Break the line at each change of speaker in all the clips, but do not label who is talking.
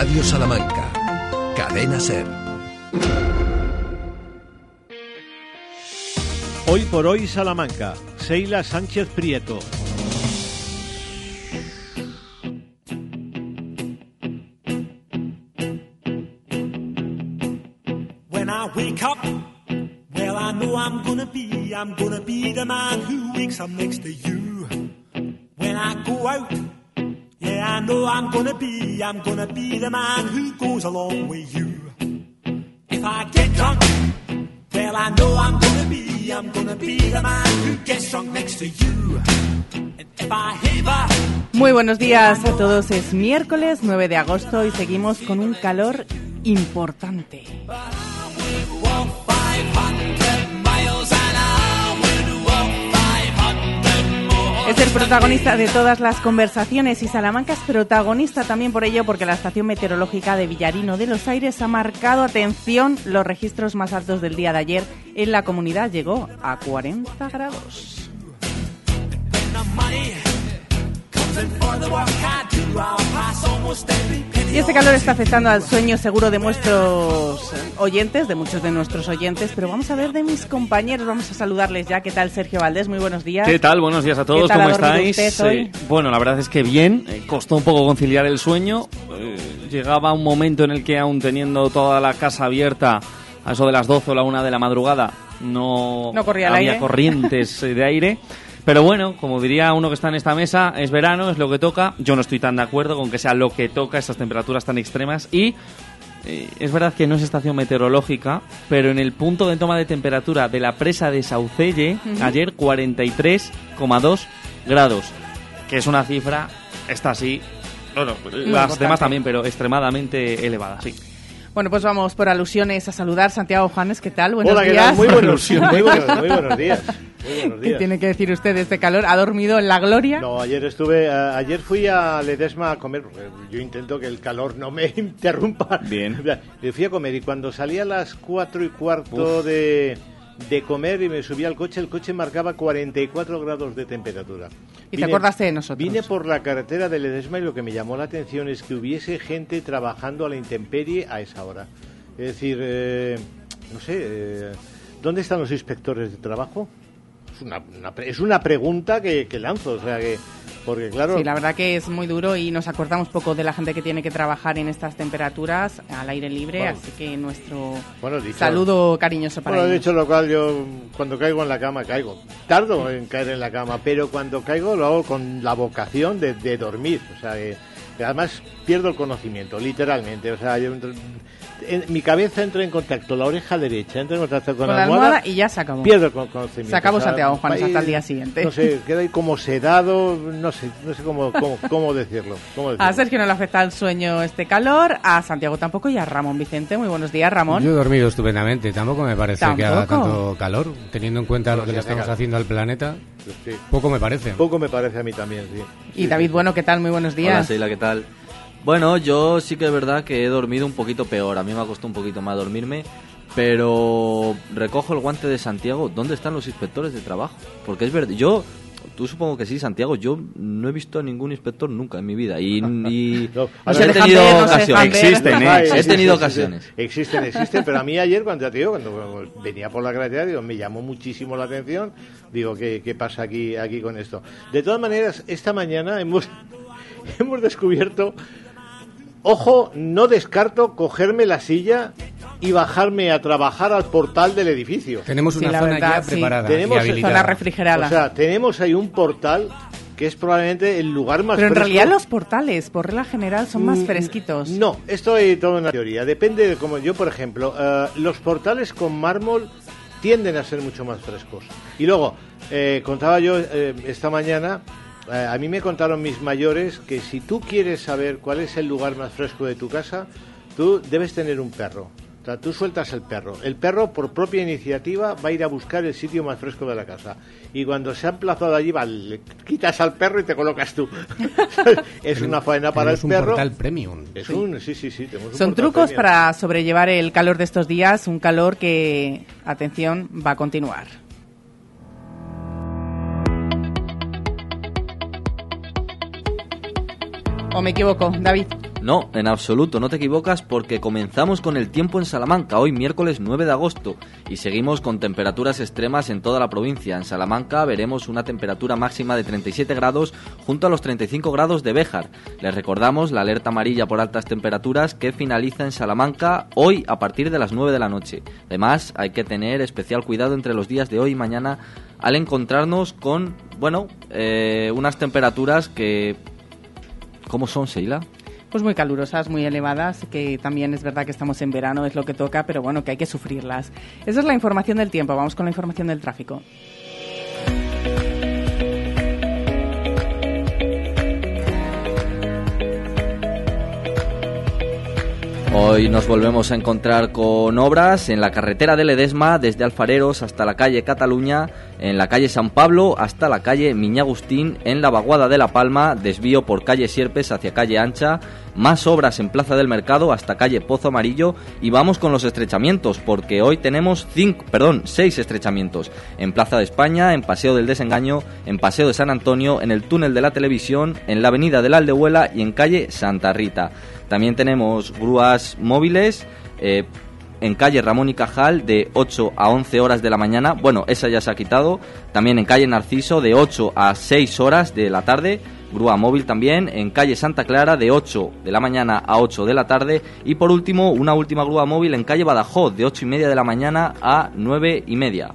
Radio Salamanca. Cadena Ser.
Hoy por hoy Salamanca. Seila Sánchez Prieto.
When I wake up, well, I know I'm gonna be, I'm gonna be the man who wakes up next to you. When I go out, Know I'm gonna be, I'm gonna be the man who goes along with you. If I get drunk, well, I know I'm gonna be, I'm gonna be the man who gets drunk next to you.
Muy buenos días a todos. Es miércoles 9 de agosto y seguimos con un calor importante.
500 more.
Es el protagonista de todas las conversaciones y Salamanca es protagonista también por ello porque la estación meteorológica de Villarino de los Aires ha marcado, atención, los registros más altos del día de ayer en la comunidad. Llegó a 40 grados. Y este calor está afectando al sueño seguro de nuestros oyentes, de muchos de nuestros oyentes, pero vamos a ver de mis compañeros, vamos a saludarles ya. ¿Qué tal, Sergio Valdés? Muy buenos días.
¿Qué tal? Buenos días a todos,
¿Qué tal
¿cómo estáis? Eh, bueno, la verdad es que bien, eh, costó un poco conciliar el sueño. eh, llegaba un momento en el que aún teniendo toda la casa abierta, a eso de las 12 o la 1 de la madrugada, no,
No corría
había
aire.
corrientes eh, de aire. Pero bueno, como diría uno que está en esta mesa, es verano, es lo que toca. Yo no estoy tan de acuerdo con que sea lo que toca estas temperaturas tan extremas y eh, es verdad que no es estación meteorológica, pero en el punto de toma de temperatura de la presa de Saucelle, ayer 43,2 grados, que es una cifra, esta sí, bueno, las
importante.
demás también, pero extremadamente elevada, sí.
Bueno, pues vamos por alusiones a saludar. Santiago Juanes, ¿qué tal? Buenos
Hola, ¿qué
días.
tal? Muy buenos, muy buenos, muy buenos días. Muy buenos
¿Qué
días.
tiene que decir usted de este calor? ¿Ha dormido en la gloria?
No, ayer estuve, a- ayer fui a Ledesma a comer, porque yo intento que el calor no me interrumpa.
Bien.
Me fui a comer y cuando salí a las cuatro y cuarto de, de comer y me subí al coche, el coche marcaba 44 grados de temperatura.
Y te acordaste de nosotros.
Vine por la carretera de Ledesma y lo que me llamó la atención es que hubiese gente trabajando a la intemperie a esa hora. Es decir, eh, no sé, eh, ¿dónde están los inspectores de trabajo? Es una, una es una pregunta que, que lanzo, o sea que, porque claro,
Sí, la verdad que es muy duro y nos acordamos poco de la gente que tiene que trabajar en estas temperaturas al aire libre,
Bueno.
así que nuestro
Bueno, dicho-
saludo cariñoso para
Bueno,
ellos.
dicho lo cual, yo cuando caigo en la cama caigo. Tardo en caer en la cama, pero cuando caigo lo hago con la vocación de, de dormir. O sea, que además pierdo el conocimiento, literalmente. O sea, yo en- mi cabeza entra en contacto, la oreja derecha entra en contacto con,
Con la almohada y ya se acabó.
Pierdo el con- conocimiento.
Se acabó
O sea,
Santiago Juanes
ahí,
hasta el día siguiente.
No sé, queda ahí como sedado, no sé, no sé cómo, cómo, cómo decirlo. cómo decirlo.
A Sergio no le afecta el sueño este calor, a Santiago tampoco y a Ramón Vicente. Muy buenos días, Ramón.
Yo he dormido estupendamente, tampoco me parece que haga tanto calor, teniendo en cuenta lo que le estamos haciendo al planeta,
Sí.
poco me parece.
Poco me parece a mí también, sí.
Y David, bueno, ¿qué tal? Muy buenos
Hola,
días.
Seila, ¿qué tal? Bueno, yo sí que es verdad que he dormido un poquito peor. A mí me ha costado un poquito más dormirme. Pero recojo el guante de Santiago. ¿Dónde están los inspectores de trabajo? Porque es verdad, yo... Tú supongo que sí, Santiago. Yo no he visto a ningún inspector nunca en mi vida. Y, y
No,
No
he tenido
ver, no
ocasiones.
ver.
Existen, ¿eh?
He
existen,
tenido ocasiones.
Existen, existen, pero a mí ayer cuando ya te digo, cuando venía por la carretera, digo, me llamó muchísimo la atención. Digo, ¿qué, qué pasa aquí, aquí con esto? De todas maneras, esta mañana hemos, hemos descubierto, ojo, no descarto cogerme la silla y bajarme a trabajar al portal del edificio.
Tenemos
Sí,
una zona
verdad,
ya
sí.
preparada
Tenemos
y.
Zona refrigerada.
O sea, tenemos ahí un portal que es probablemente el lugar más
Pero en
fresco.
realidad los portales, por regla general, son más
Mm,
fresquitos.
No, esto es toda una teoría. Depende de cómo yo, por ejemplo, eh, los portales con mármol tienden a ser mucho más frescos. Y luego, eh, contaba yo eh, esta mañana, a mí me contaron mis mayores que si tú quieres saber cuál es el lugar más fresco de tu casa, tú debes tener un perro. O sea, tú sueltas el perro. El perro, por propia iniciativa, va a ir a buscar el sitio más fresco de la casa. Y cuando se ha emplazado allí, va, le quitas al perro y te colocas tú. es una faena para el
un
perro.
portal premium.
Es un, sí, sí, sí. tenemos
Son trucos
premium.
para sobrellevar el calor de estos días, un calor que, atención, va a continuar. ¿O me equivoco, David?
No, en absoluto, no te equivocas porque comenzamos con el tiempo en Salamanca hoy miércoles 9 de agosto y seguimos con temperaturas extremas en toda la provincia. En Salamanca veremos una temperatura máxima de 37 grados junto a los 35 grados de Béjar. Les recordamos la alerta amarilla por altas temperaturas que finaliza en Salamanca hoy a partir de las 9 de la noche. Además, hay que tener especial cuidado entre los días de hoy y mañana al encontrarnos con, bueno, eh, unas temperaturas que... ¿Cómo son, Seila?
Pues muy calurosas, muy elevadas, que también es verdad que estamos en verano, es lo que toca, pero bueno, que hay que sufrirlas. Esa es la información del tiempo, vamos con la información del tráfico.
Hoy nos volvemos a encontrar con obras en la carretera de Ledesma, desde Alfareros hasta la calle Cataluña, en la calle San Pablo hasta la calle Miñagustín, en la vaguada de La Palma, desvío por calle Sierpes hacia calle Ancha, más obras en Plaza del Mercado hasta calle Pozo Amarillo y vamos con los estrechamientos, porque hoy tenemos cinco, perdón, seis estrechamientos en Plaza de España, en Paseo del Desengaño, en Paseo de San Antonio, en el túnel de la televisión, en la avenida de la Aldehuela y en calle Santa Rita. También tenemos grúas móviles. Eh, en calle Ramón y Cajal de 8 a 11 horas de la mañana. Bueno, esa ya se ha quitado. También en calle Narciso de 8 a 6 horas de la tarde. Grúa móvil también. En calle Santa Clara de 8 de la mañana a 8 de la tarde. Y por último, una última grúa móvil en calle Badajoz de 8 y media de la mañana a 9 y media.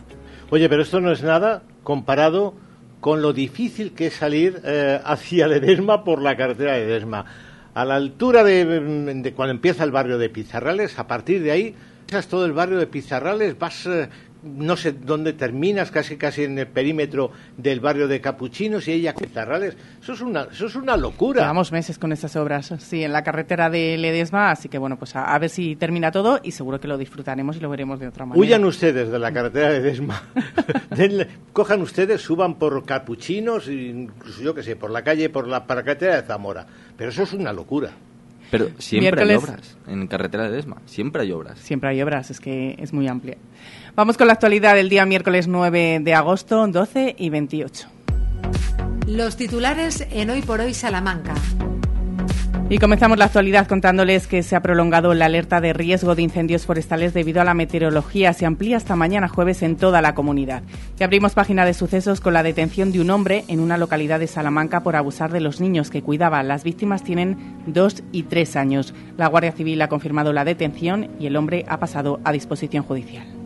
Oye, pero esto no es nada comparado con lo difícil que es salir eh, hacia Ledesma por la carretera de Ledesma. A la altura de, de cuando empieza el barrio de Pizarrales, a partir de ahí pasas todo el barrio de Pizarrales, vas eh, no sé dónde terminas, casi casi en el perímetro del barrio de Capuchinos y ella Pizarrales. Eso es una, eso es una locura.
Llevamos meses con estas obras, sí, en la carretera de Ledesma, así que bueno, pues a, a ver si termina todo y seguro que lo disfrutaremos y lo veremos de otra manera.
Huyan ustedes de la carretera de Ledesma. Denle- cojan ustedes, suban por Capuchinos, incluso yo que sé, por la calle, por la, por la carretera de Zamora. Pero eso es una locura.
Pero siempre hay obras en carretera de Desma. Siempre hay obras.
Siempre hay obras, es que es muy amplia. Vamos con la actualidad del día miércoles 9 de agosto, 12 y 28.
Los titulares en Hoy por Hoy Salamanca.
Y comenzamos la actualidad contándoles que se ha prolongado la alerta de riesgo de incendios forestales debido a la meteorología. Se amplía hasta mañana jueves en toda la comunidad. Y abrimos página de sucesos con la detención de un hombre en una localidad de Salamanca por abusar de los niños que cuidaba. Las víctimas tienen dos y tres años. La Guardia Civil ha confirmado la detención y el hombre ha pasado a disposición judicial.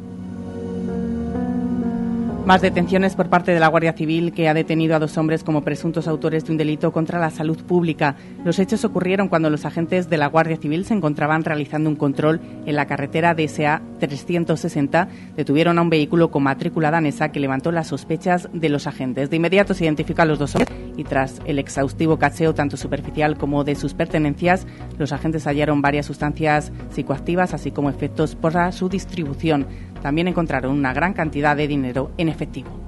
Más detenciones por parte de la Guardia Civil que ha detenido a dos hombres como presuntos autores de un delito contra la salud pública. Los hechos ocurrieron cuando los agentes de la Guardia Civil se encontraban realizando un control en la carretera DSA 360. Detuvieron a un vehículo con matrícula danesa que levantó las sospechas de los agentes. De inmediato se identifican los dos hombres y tras el exhaustivo cacheo tanto superficial como de sus pertenencias, los agentes hallaron varias sustancias psicoactivas así como efectos para su distribución. También encontraron una gran cantidad de dinero en efectivo.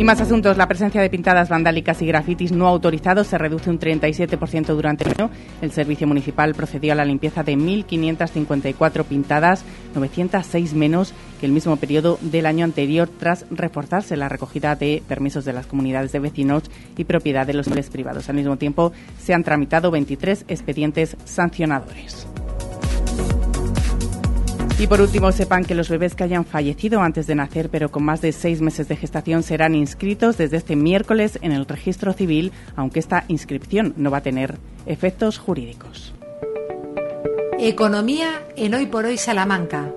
Y más asuntos. La presencia de pintadas vandálicas y grafitis no autorizados se reduce un 37% durante el año. El Servicio Municipal procedió a la limpieza de 1.554 pintadas, 906 menos que el mismo periodo del año anterior, tras reforzarse la recogida de permisos de las comunidades de vecinos y propiedad de los privados. Al mismo tiempo, se han tramitado 23 expedientes sancionadores. Y por último, sepan que los bebés que hayan fallecido antes de nacer, pero con más de seis meses de gestación, serán inscritos desde este miércoles en el registro civil, aunque esta inscripción no va a tener efectos jurídicos.
Economía en Hoy por Hoy Salamanca.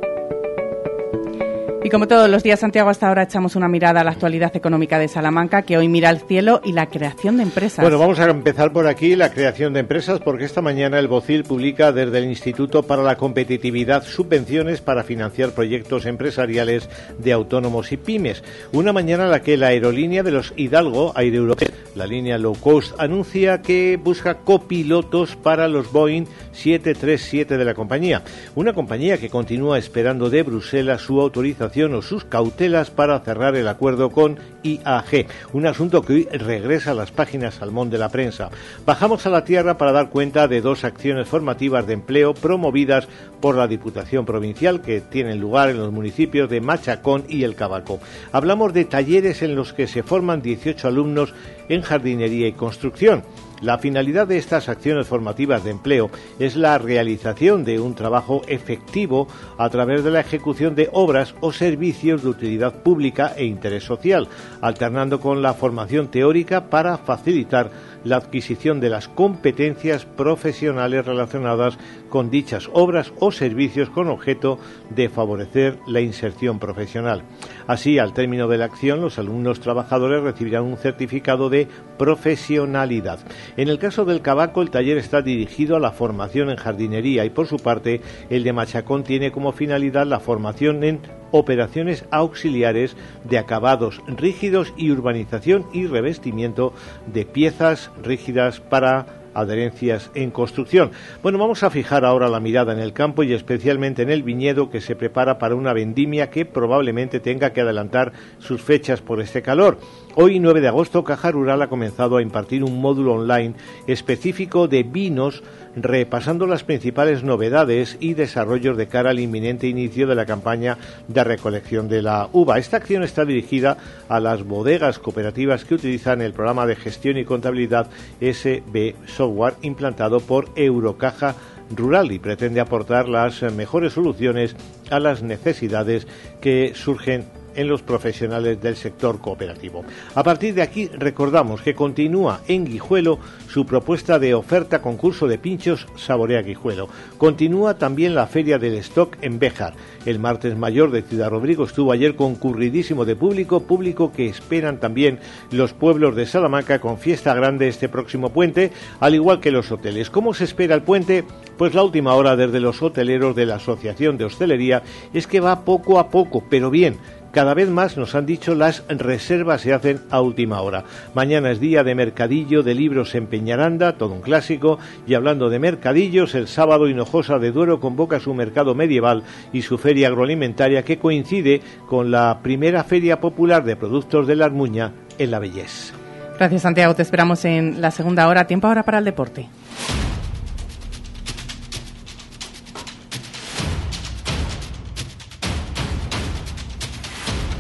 Y como todos los días, Santiago, hasta ahora echamos una mirada a la actualidad económica de Salamanca, que hoy mira al cielo y la creación de empresas.
Bueno, vamos a empezar por aquí la creación de empresas porque esta mañana el BOCIL publica desde el Instituto para la Competitividad subvenciones para financiar proyectos empresariales de autónomos y pymes. Una mañana en la que la aerolínea de los Hidalgo, Aire Europea, la línea low cost, anuncia que busca copilotos para los Boeing 737 de la compañía. Una compañía que continúa esperando de Bruselas su autorización o sus cautelas para cerrar el acuerdo con IAG, un asunto que hoy regresa a las páginas salmón de la prensa. Bajamos a la tierra para dar cuenta de dos acciones formativas de empleo promovidas por la Diputación Provincial que tienen lugar en los municipios de Machacón y El Cabaco. Hablamos de talleres en los que se forman 18 alumnos en jardinería y construcción. La finalidad de estas acciones formativas de empleo es la realización de un trabajo efectivo a través de la ejecución de obras o servicios de utilidad pública e interés social, alternando con la formación teórica para facilitar la adquisición de las competencias profesionales relacionadas con dichas obras o servicios con objeto de favorecer la inserción profesional. Así, al término de la acción, los alumnos trabajadores recibirán un certificado de profesionalidad. En el caso del Cabaco, el taller está dirigido a la formación en jardinería y, por su parte, el de Machacón tiene como finalidad la formación en operaciones auxiliares de acabados rígidos y urbanización y revestimiento de piezas rígidas para adherencias en construcción. Bueno, vamos a fijar ahora la mirada en el campo y especialmente en el viñedo que se prepara para una vendimia que probablemente tenga que adelantar sus fechas por este calor. Hoy, 9 de agosto, Caja Rural ha comenzado a impartir un módulo online específico de vinos repasando las principales novedades y desarrollos de cara al inminente inicio de la campaña de recolección de la uva. Esta acción está dirigida a las bodegas cooperativas que utilizan el programa de gestión y contabilidad SB Software implantado por Eurocaja Rural y pretende aportar las mejores soluciones a las necesidades que surgen en los profesionales del sector cooperativo. A partir de aquí recordamos que continúa en Guijuelo su propuesta de oferta concurso de pinchos Saborea Guijuelo. Continúa también la Feria del Stock en Béjar. El martes mayor de Ciudad Rodrigo estuvo ayer concurridísimo de público, público que esperan también los pueblos de Salamanca con fiesta grande este próximo puente, al igual que los hoteles. ¿Cómo se espera el puente? Pues la última hora desde los hoteleros de la Asociación de Hostelería es que va poco a poco, pero bien cada vez más nos han dicho las reservas se hacen a última hora. Mañana es día de mercadillo de libros en Peñaranda, todo un clásico, y hablando de mercadillos, el sábado Hinojosa de Duero convoca su mercado medieval y su feria agroalimentaria que coincide con la primera feria popular de productos de la Armuña en la Bellez.
Gracias Santiago, te esperamos en la segunda hora, tiempo ahora para el deporte.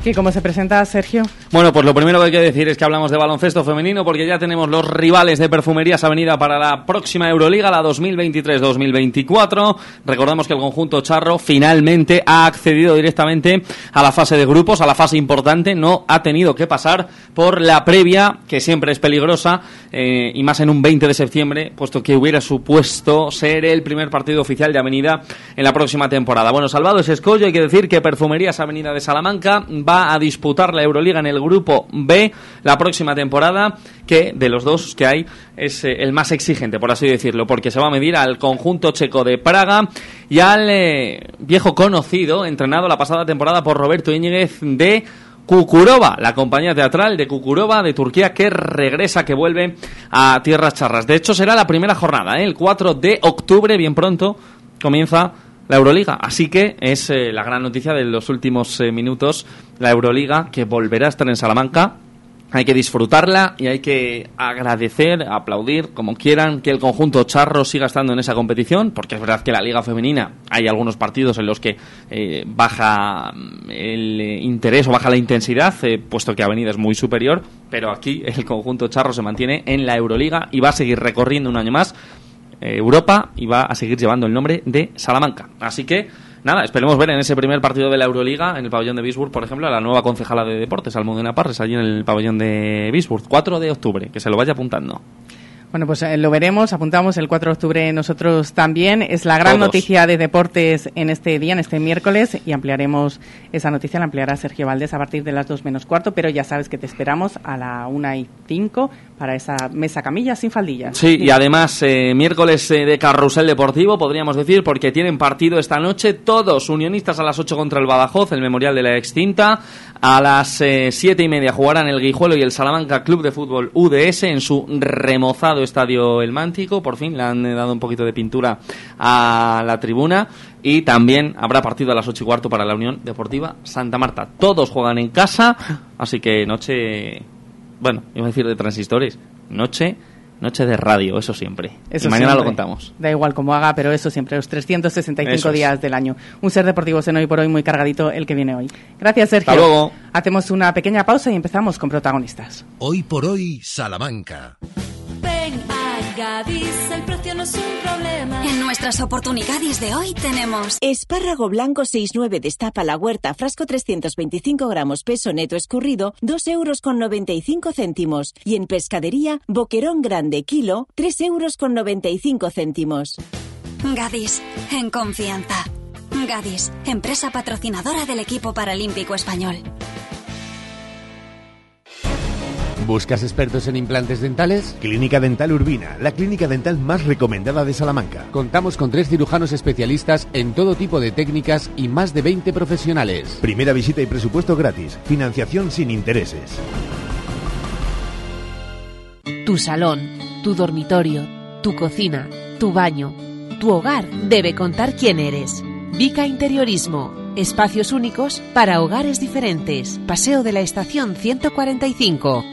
¿Y cómo se presenta Sergio?
Bueno, pues lo primero que hay que decir es que hablamos de baloncesto femenino porque ya tenemos los rivales de Perfumerías Avenida para la próxima Euroliga, la 2023-2024. Recordamos que el conjunto Charro finalmente ha accedido directamente a la fase de grupos, a la fase importante. No ha tenido que pasar por la previa, que siempre es peligrosa, eh, y más en un 20 de septiembre, puesto que hubiera supuesto ser el primer partido oficial de Avenida en la próxima temporada. Bueno, salvado ese escollo, hay que decir que Perfumerías Avenida de Salamanca va a disputar la Euroliga en el grupo B la próxima temporada, que de los dos que hay es eh, el más exigente, por así decirlo, porque se va a medir al conjunto checo de Praga y al eh, viejo conocido, entrenado la pasada temporada por Roberto Íñiguez de Kukurova, la compañía teatral de Kukurova de Turquía que regresa, que vuelve a tierras charras. De hecho, será la primera jornada, ¿eh? el 4 de octubre, bien pronto, comienza la Euroliga. Así que es eh, la gran noticia de los últimos eh, minutos, la Euroliga, que volverá a estar en Salamanca. Hay que disfrutarla y hay que agradecer, aplaudir, como quieran, que el conjunto charro siga estando en esa competición, porque es verdad que la Liga Femenina hay algunos partidos en los que eh, baja mm, el interés o baja la intensidad, puesto que Avenida es muy superior, pero aquí el conjunto charro se mantiene en la Euroliga y va a seguir recorriendo un año más Europa y va a seguir llevando el nombre de Salamanca. Así que, nada, esperemos ver en ese primer partido de la Euroliga, en el pabellón de Bisburg, por ejemplo, a la nueva concejala de deportes, Almudena Parres, allí en el pabellón de Bisburg, 4 de octubre, que se lo vaya apuntando.
Bueno, pues eh, lo veremos, apuntamos el 4 de octubre nosotros también. Es la gran noticia de deportes en este día, en este miércoles, y ampliaremos esa noticia, la ampliará Sergio Valdés a partir de las 2 menos cuarto, pero ya sabes que te esperamos a la 1 y 5 para esa mesa camilla sin faldillas.
Sí, y además eh, miércoles eh, de carrusel deportivo, podríamos decir, porque tienen partido esta noche todos unionistas a las 8 contra el Badajoz, el memorial de la extinta. A las eh, siete y media jugarán el Guijuelo y el Salamanca Club de Fútbol UDS en su remozado estadio El Mántico. Por fin le han dado un poquito de pintura a la tribuna. Y también habrá partido a las ocho y cuarto para la Unión Deportiva Santa Marta. Todos juegan en casa, así que noche, bueno, iba a decir de transistores, noche Noche de radio, eso siempre. y mañana lo contamos.
Da igual cómo haga, pero eso siempre, los 365 días del año. Un ser deportivo en hoy por hoy muy cargadito el que viene hoy. Gracias, Sergio.
Hasta luego.
Hacemos una pequeña pausa y empezamos con protagonistas.
Hoy por hoy, Salamanca.
Gadis, el precio no es un problema.
En nuestras oportunidades de hoy tenemos
espárrago blanco 6,9 destapa la huerta, frasco 325 gramos, peso neto escurrido, 2 euros con 95 céntimos. Y en pescadería, boquerón grande kilo, 3 euros con 95 céntimos.
Gadis, en confianza. Gadis, empresa patrocinadora del equipo paralímpico español.
¿Buscas expertos en implantes dentales? Clínica Dental Urbina, la clínica dental más recomendada de Salamanca. Contamos con tres cirujanos especialistas en todo tipo de técnicas y más de 20 profesionales. Primera visita y presupuesto gratis. Financiación sin intereses.
Tu salón, tu dormitorio, tu cocina, tu baño, tu hogar debe contar quién eres. Vica Interiorismo. Espacios únicos para hogares diferentes. Paseo de la Estación 145.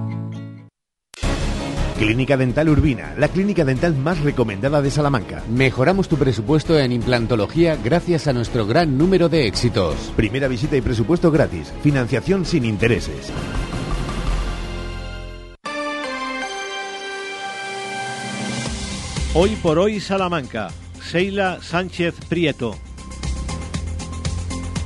Clínica Dental Urbina, la clínica dental más recomendada de Salamanca. Mejoramos tu presupuesto en implantología gracias a nuestro gran número de éxitos. Primera visita y presupuesto gratis. Financiación sin intereses.
Hoy por hoy Salamanca. Seila Sánchez Prieto.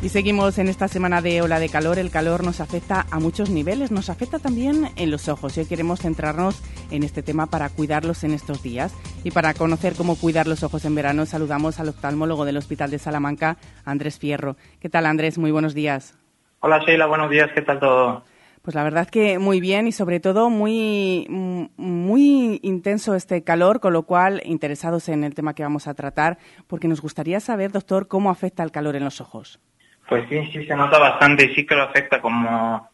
Y seguimos en esta semana de ola de calor. El calor nos afecta a muchos niveles, nos afecta también en los ojos. Y hoy queremos centrarnos en este tema para cuidarlos en estos días. Y para conocer cómo cuidar los ojos en verano, saludamos al oftalmólogo del Hospital de Salamanca, Andrés Fierro. ¿Qué tal, Andrés? Muy buenos días.
Hola, Sheila, buenos días. ¿Qué tal todo?
Pues la verdad que muy bien y sobre todo muy, muy intenso este calor, con lo cual interesados en el tema que vamos a tratar, porque nos gustaría saber, doctor, cómo afecta el calor en los ojos.
Pues sí, sí se nota bastante y sí que lo afecta como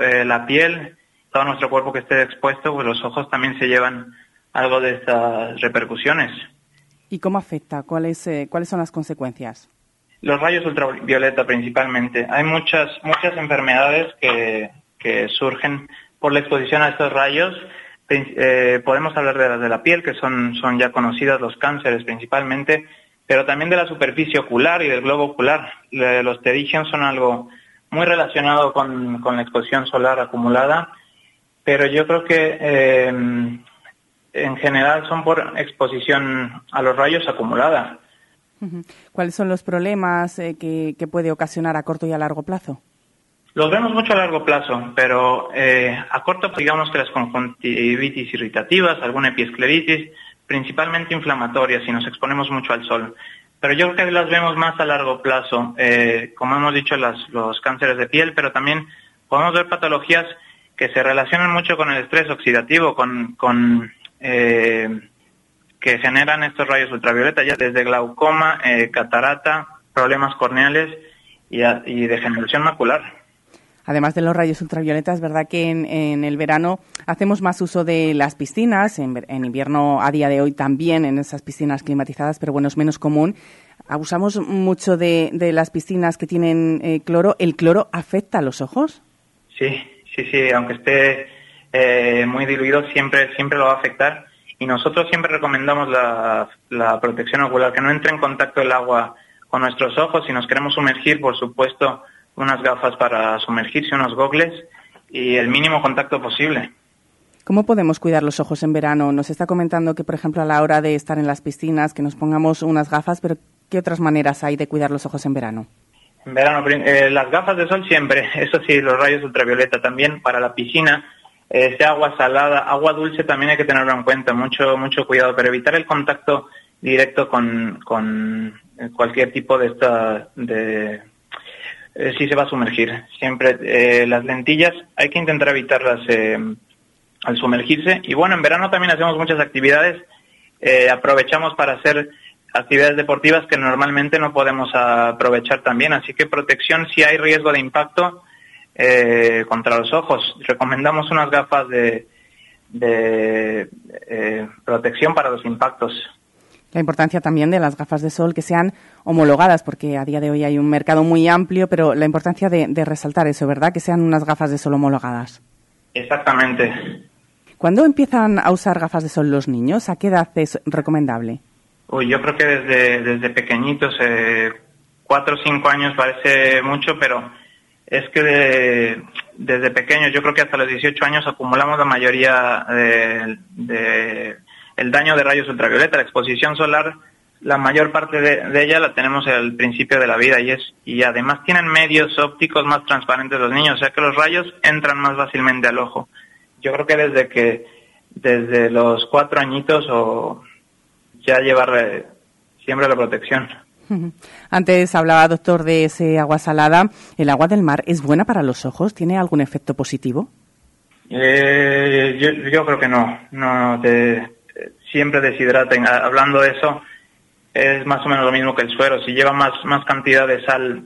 eh, la piel, todo nuestro cuerpo que esté expuesto, pues los ojos también se llevan algo de estas repercusiones.
¿Y cómo afecta? ¿Cuáles, eh, ¿Cuáles son las consecuencias?
Los rayos ultravioleta principalmente. Hay muchas, muchas enfermedades que, que surgen por la exposición a estos rayos. Eh, podemos hablar de las de la piel, que son, son ya conocidas, los cánceres principalmente, pero también de la superficie ocular y del globo ocular. Los pterígenos son algo muy relacionado con, con, la exposición solar acumulada, pero yo creo que eh, en general son por exposición a los rayos acumulada.
¿Cuáles son los problemas eh, que, que puede ocasionar a corto y a largo plazo?
Los vemos mucho a largo plazo, pero eh, a corto digamos que las conjuntivitis irritativas, alguna epiescleritis, principalmente inflamatorias si nos exponemos mucho al sol. Pero yo creo que las vemos más a largo plazo, eh, como hemos dicho, las, los cánceres de piel, pero también podemos ver patologías que se relacionan mucho con el estrés oxidativo, con, con eh, que generan estos rayos ultravioleta, ya desde glaucoma, eh, catarata, problemas corneales y, y degeneración macular.
Además de los rayos ultravioleta, es verdad que en, el verano hacemos más uso de las piscinas, en, invierno a día de hoy también en esas piscinas climatizadas, pero bueno, es menos común. Abusamos mucho de, las piscinas que tienen eh, cloro. ¿El cloro afecta a los ojos?
Sí, sí, sí, aunque esté eh, muy diluido, siempre, siempre lo va a afectar. Y nosotros siempre recomendamos la, la protección ocular, que no entre en contacto el agua con nuestros ojos. Si nos queremos sumergir, por supuesto, unas gafas para sumergirse, unos gogles y el mínimo contacto posible.
¿Cómo podemos cuidar los ojos en verano? Nos está comentando que, por ejemplo, a la hora de estar en las piscinas, que nos pongamos unas gafas, pero ¿qué otras maneras hay de cuidar los ojos en verano?
En verano, eh, las gafas de sol siempre, eso sí, los rayos ultravioleta también para la piscina, eh, sea agua salada, agua dulce también hay que tenerlo en cuenta, mucho, mucho cuidado, pero evitar el contacto directo con, con cualquier tipo de, esta, de, eh, sí se va a sumergir. Siempre eh, las lentillas hay que intentar evitarlas eh, al sumergirse. Y bueno, en verano también hacemos muchas actividades. aprovechamos para hacer actividades deportivas que normalmente no podemos aprovechar también. Así que protección si hay riesgo de impacto eh, contra los ojos. Recomendamos unas gafas de, de eh, protección para los impactos.
La importancia también de las gafas de sol que sean homologadas, porque a día de hoy hay un mercado muy amplio, pero la importancia de, de resaltar eso, ¿verdad? Que sean unas gafas de sol homologadas.
Exactamente.
¿Cuándo empiezan a usar gafas de sol los niños? ¿A qué edad es recomendable?
Uy, yo creo que desde, desde pequeñitos, eh, cuatro o cinco años parece mucho, pero es que de- desde pequeños, yo creo que hasta los 18 años acumulamos la mayoría de, de- el daño de rayos ultravioleta, la exposición solar, la mayor parte de, de ella la tenemos al principio de la vida y es y además tienen medios ópticos más transparentes los niños, o sea que los rayos entran más fácilmente al ojo. Yo creo que desde que desde los cuatro añitos o ya llevar eh, siempre la protección.
Antes hablaba, doctor, de ese agua salada. ¿El agua del mar es buena para los ojos? ¿Tiene algún efecto positivo?
Eh, yo, yo creo que no, no te- siempre deshidraten. Hablando de eso, es más o menos lo mismo que el suero. Si lleva más, más cantidad de sal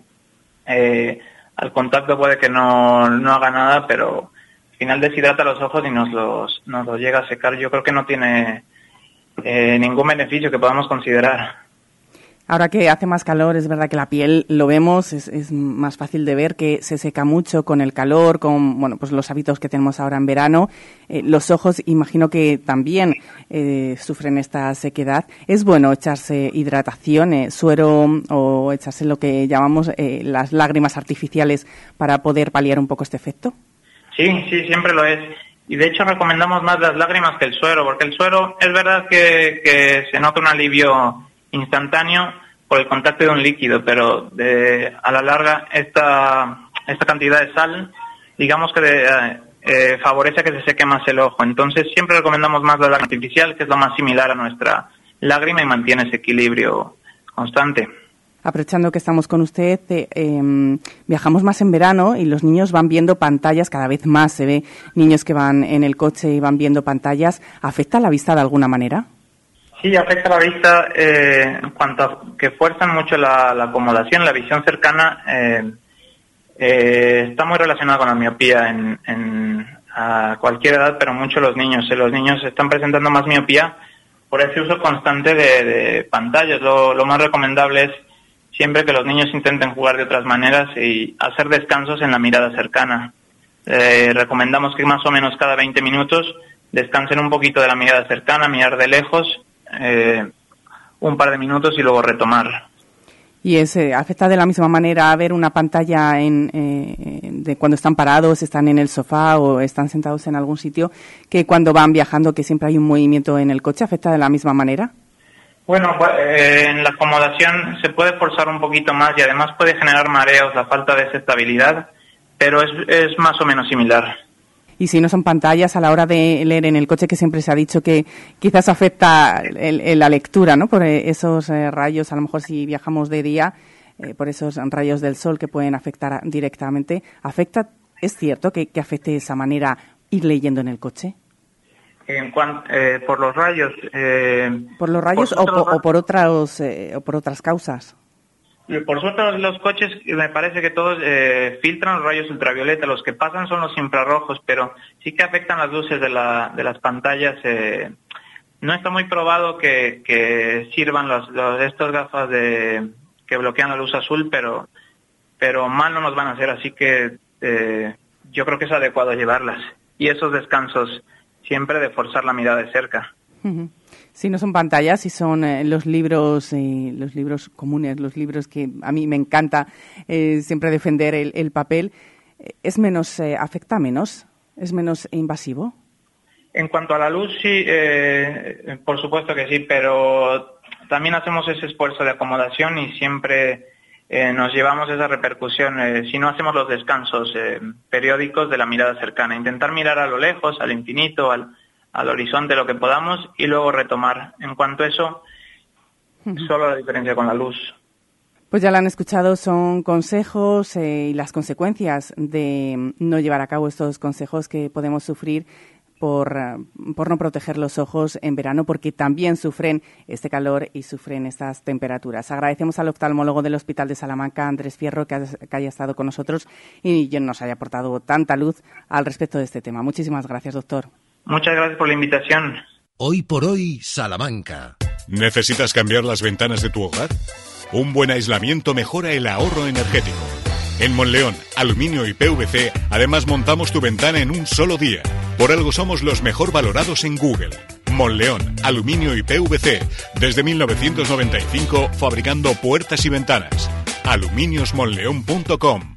eh, al contacto puede que no, no haga nada, pero al final deshidrata los ojos y nos los, nos los llega a secar. Yo creo que no tiene eh, ningún beneficio que podamos considerar.
Ahora que hace más calor, es verdad que la piel, lo vemos, es, es más fácil de ver que se seca mucho con el calor, con bueno, pues los hábitos que tenemos ahora en verano. Eh, los ojos, imagino que también eh, sufren esta sequedad. ¿Es bueno echarse hidratación, eh, suero o echarse lo que llamamos eh, las lágrimas artificiales para poder paliar un poco este efecto?
Sí, sí, siempre lo es. Y de hecho recomendamos más las lágrimas que el suero, porque el suero es verdad que, que se nota un alivio instantáneo por el contacto de un líquido, pero de, a la larga esta, esta cantidad de sal, digamos que de, eh, eh, favorece que se seque más el ojo. Entonces siempre recomendamos más la lágrima artificial, que es lo más similar a nuestra lágrima y mantiene ese equilibrio constante.
Aprovechando que estamos con usted, eh, em, viajamos más en verano y los niños van viendo pantallas cada vez más. Se ve niños que van en el coche y van viendo pantallas. ¿Afecta la vista de alguna manera?
Sí, afecta la vista eh, en cuanto a que fuerzan mucho la, acomodación, la visión cercana eh, eh, está muy relacionada con la miopía en, a cualquier edad, pero mucho los niños. Los niños están presentando más miopía por ese uso constante de, pantallas. Lo, más recomendable es siempre que los niños intenten jugar de otras maneras y hacer descansos en la mirada cercana. Recomendamos que más o menos cada 20 minutos descansen un poquito de la mirada cercana, mirar de lejos eh, un par de minutos y luego retomar.
¿Y es, eh, afecta de la misma manera a ver una pantalla en, eh, de cuando están parados, están en el sofá o están sentados en algún sitio, que cuando van viajando, que siempre hay un movimiento en el coche? ¿Afecta de la misma manera?
Bueno, pues, eh, en la acomodación se puede forzar un poquito más y además puede generar mareos, la falta de estabilidad, pero es, es más o menos similar.
Y si no son pantallas, a la hora de leer en el coche, que siempre se ha dicho que quizás afecta el- el- la lectura, ¿no? Por eh, esos eh, rayos, a lo mejor si viajamos de día, eh, por esos rayos del sol que pueden afectar a- directamente. ¿Afecta, es cierto que, que afecte de esa manera ir leyendo en el coche?
En cuan- eh, por los rayos. eh,
¿Por los rayos
por
o, o por, otras, eh, o por otras causas?
Por suerte los coches me parece que todos eh, filtran los rayos ultravioleta, los que pasan son los infrarrojos, pero sí que afectan las luces de, la, de las pantallas. eh, no está muy probado que, sirvan los, los- gafas de, que bloquean la luz azul, pero, pero mal no nos van a hacer, así que eh, yo creo que es adecuado llevarlas. Y esos descansos siempre de forzar la mirada de cerca.
Si no son pantallas, si son eh, los libros, eh, los libros comunes, los libros que a mí me encanta eh, siempre defender el, el papel, es menos, afecta menos, es menos invasivo.
En cuanto a la luz, sí, por supuesto que sí, pero también hacemos ese esfuerzo de acomodación y siempre nos llevamos esa repercusión si no hacemos los descansos periódicos de la mirada cercana. Intentar mirar a lo lejos, al infinito, al, al horizonte, lo que podamos y luego retomar. En cuanto a eso, solo la diferencia con la luz.
Pues ya lo han escuchado, son consejos eh, y las consecuencias de mm, no llevar a cabo estos consejos que podemos sufrir por, eh, por no proteger los ojos en verano, porque también sufren este calor y sufren estas temperaturas. Agradecemos al oftalmólogo del Hospital de Salamanca, Andrés Fierro, que, que haya estado con nosotros y nos haya aportado tanta luz al respecto de este tema. Muchísimas gracias, doctor.
Muchas gracias por la invitación.
Hoy por hoy, Salamanca.
¿Necesitas cambiar las ventanas de tu hogar? Un buen aislamiento mejora el ahorro energético. En Monleón, Aluminio y PVC, además montamos tu ventana en un solo día. Por algo somos los mejor valorados en Google. Monleón, Aluminio y PVC, desde 1995 fabricando puertas y ventanas. aluminiosmonleón.com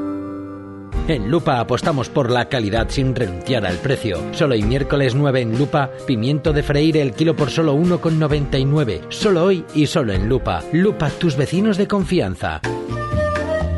En Lupa apostamos por la calidad sin renunciar al precio. Solo hoy miércoles 9 en Lupa, pimiento de freír el kilo por solo 1,99. Solo hoy y solo en Lupa. Lupa, tus vecinos de confianza.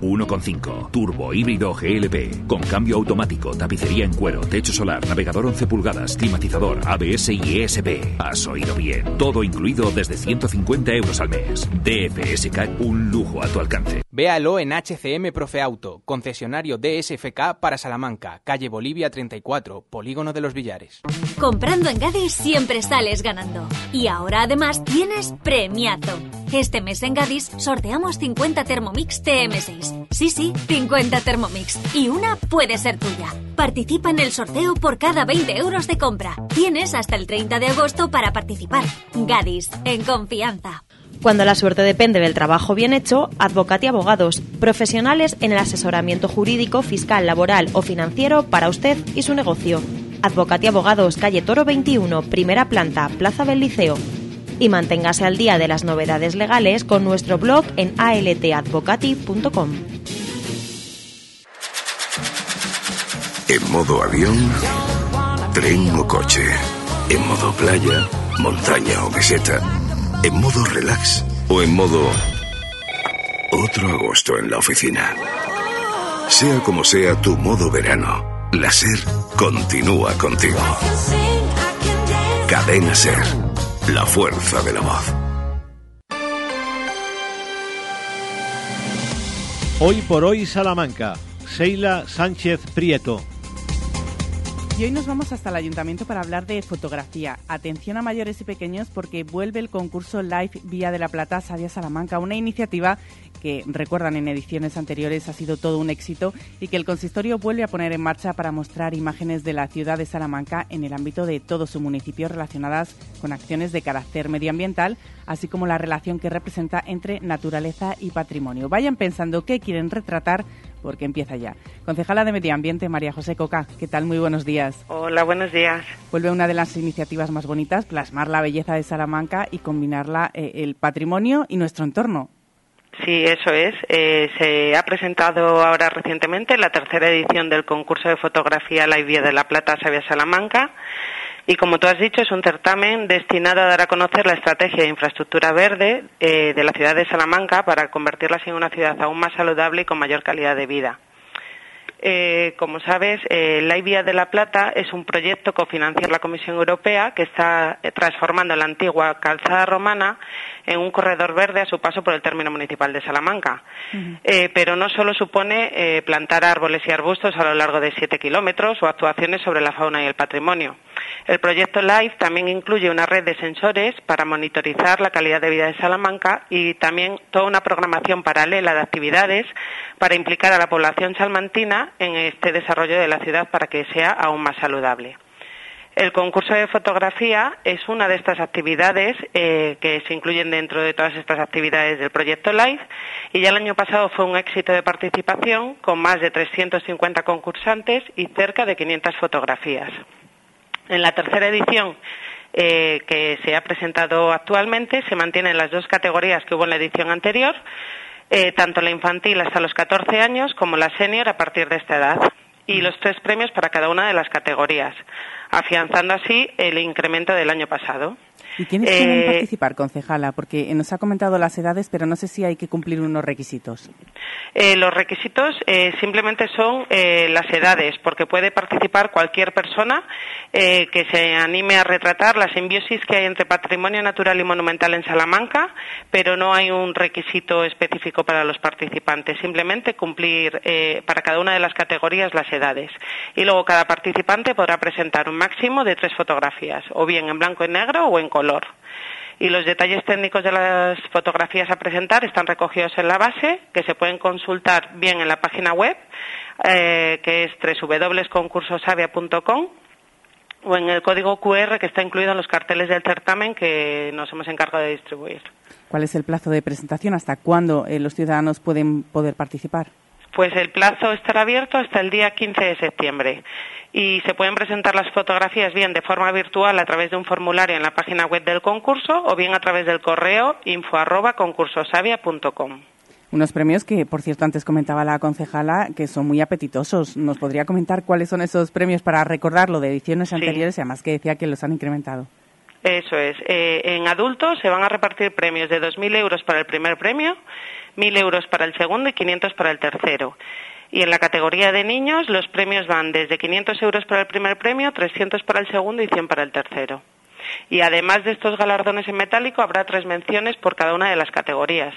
1.5 Turbo híbrido GLP con cambio automático, tapicería en cuero, techo solar, navegador 11 pulgadas, climatizador, ABS y ESP. Has oído bien. Todo incluido desde 150 euros al mes. DFSK un lujo a tu alcance.
Véalo en HCM Profe Auto, concesionario DSFK para Salamanca, calle Bolivia 34, Polígono de los Villares.
Comprando en Gadis siempre sales ganando. Y ahora además tienes premiazo. Este mes en Gadis sorteamos 50 Thermomix TM6. Sí, sí, 50 Thermomix. Y una puede ser tuya. Participa en el sorteo por cada 20 euros de compra. Tienes hasta el 30 de agosto para participar. Gadis, en confianza.
Cuando la suerte depende del trabajo bien hecho, Advocati Abogados, profesionales en el asesoramiento jurídico, fiscal, laboral o financiero para usted y su negocio. Advocati Abogados, calle Toro 21, primera planta, Plaza del Liceo y manténgase al día de las novedades legales con nuestro blog en altadvocati.com.
En modo avión, tren o coche. En modo playa, montaña o meseta. En modo relax o en modo otro agosto en la oficina. Sea como sea tu modo verano, la SER continúa contigo. Cadena SER la fuerza de la voz.
Hoy por hoy Salamanca. Seila Sánchez Prieto.
Y hoy nos vamos hasta el ayuntamiento para hablar de fotografía. Atención a mayores y pequeños porque vuelve el concurso Live Vía de la Plata Sabia Salamanca, una iniciativa que recuerdan en ediciones anteriores ha sido todo un éxito y que el consistorio vuelve a poner en marcha para mostrar imágenes de la ciudad de Salamanca en el ámbito de todo su municipio relacionadas con acciones de carácter medioambiental, así como la relación que representa entre naturaleza y patrimonio. Vayan pensando qué quieren retratar porque empieza ya. Concejala de Medio Ambiente, María José Coca, ¿qué tal? Muy buenos días.
Hola, buenos días.
Vuelve una de las iniciativas más bonitas, plasmar la belleza de Salamanca y combinarla eh, el patrimonio y nuestro entorno.
Sí, eso es. Eh, se ha presentado ahora recientemente la tercera edición del concurso de fotografía La Vía de la Plata Sabia Salamanca. Y como tú has dicho, es un certamen destinado a dar a conocer la estrategia de infraestructura verde eh, de la ciudad de Salamanca para convertirla en una ciudad aún más saludable y con mayor calidad de vida. Eh, como sabes, eh, la Vía de la Plata es un proyecto cofinanciado la Comisión Europea que está eh, transformando la antigua calzada romana en un corredor verde a su paso por el término municipal de Salamanca. Eh, pero no solo supone plantar árboles y arbustos a lo largo de siete kilómetros o actuaciones sobre la fauna y el patrimonio. El proyecto LIFE también incluye una red de sensores para monitorizar la calidad de vida de Salamanca y también toda una programación paralela de actividades para implicar a la población salmantina en este desarrollo de la ciudad para que sea aún más saludable. El concurso de fotografía es una de estas actividades eh, que se incluyen dentro de todas estas actividades del proyecto LIFE y ya el año pasado fue un éxito de participación con más de 350 concursantes y cerca de 500 fotografías. En la tercera edición eh, que se ha presentado actualmente se mantienen las dos categorías que hubo en la edición anterior, eh, tanto la infantil hasta los 14 años como la senior a partir de esta edad. Y los tres premios para cada una de las categorías, afianzando así el incremento del año pasado.
¿Y quiénes pueden participar, concejala? Porque nos ha comentado las edades, pero no sé si hay que cumplir unos requisitos.
Eh, los requisitos eh, simplemente son eh, las edades, porque puede participar cualquier persona que se anime a retratar la simbiosis que hay entre patrimonio natural y monumental en Salamanca, pero no hay un requisito específico para los participantes, simplemente cumplir para cada una de las categorías las edades. Y luego cada participante podrá presentar un máximo de tres fotografías, o bien en blanco y negro o en color y los detalles técnicos de las fotografías a presentar están recogidos en la base, que se pueden consultar bien en la página web, eh, que es www.concursosavia.com o en el código QR que está incluido en los carteles del certamen que nos hemos encargado de distribuir.
¿Cuál es el plazo de presentación? ¿Hasta cuándo eh, los ciudadanos pueden poder participar?
Pues el plazo estará abierto hasta el día 15 de septiembre y se pueden presentar las fotografías bien de forma virtual a través de un formulario en la página web del concurso o bien a través del correo info arroba concursosavia.com.
Unos premios que, por cierto, antes comentaba la concejala, que son muy apetitosos. ¿Nos podría comentar cuáles son esos premios para recordarlo de ediciones anteriores y además que decía que los han incrementado?
Eso es. Eh, en adultos se van a repartir premios de 2.000 euros para el primer premio, 1.000 euros para el segundo y 500 para el tercero. Y en la categoría de niños los premios van desde 500 euros para el primer premio, 300 para el segundo y 100 para el tercero. Y además de estos galardones en metálico habrá tres menciones por cada una de las categorías.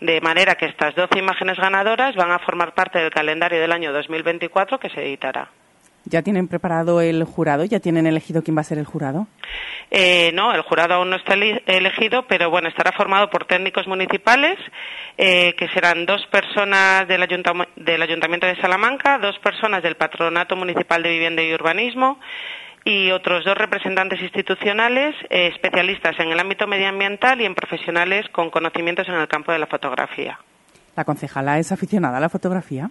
De manera que estas 12 imágenes ganadoras van a formar parte del calendario del año 2024 que se editará.
¿Ya tienen preparado el jurado? ¿Ya tienen elegido quién va a ser el jurado?
Eh, no, el jurado aún no está elegido, pero bueno, estará formado por técnicos municipales, eh, que serán dos personas del, del Ayuntamiento de Salamanca, dos personas del Patronato Municipal de Vivienda y Urbanismo y otros dos representantes institucionales, eh, especialistas en el ámbito medioambiental y en profesionales con conocimientos en el campo de la fotografía.
¿La concejala es aficionada a la fotografía?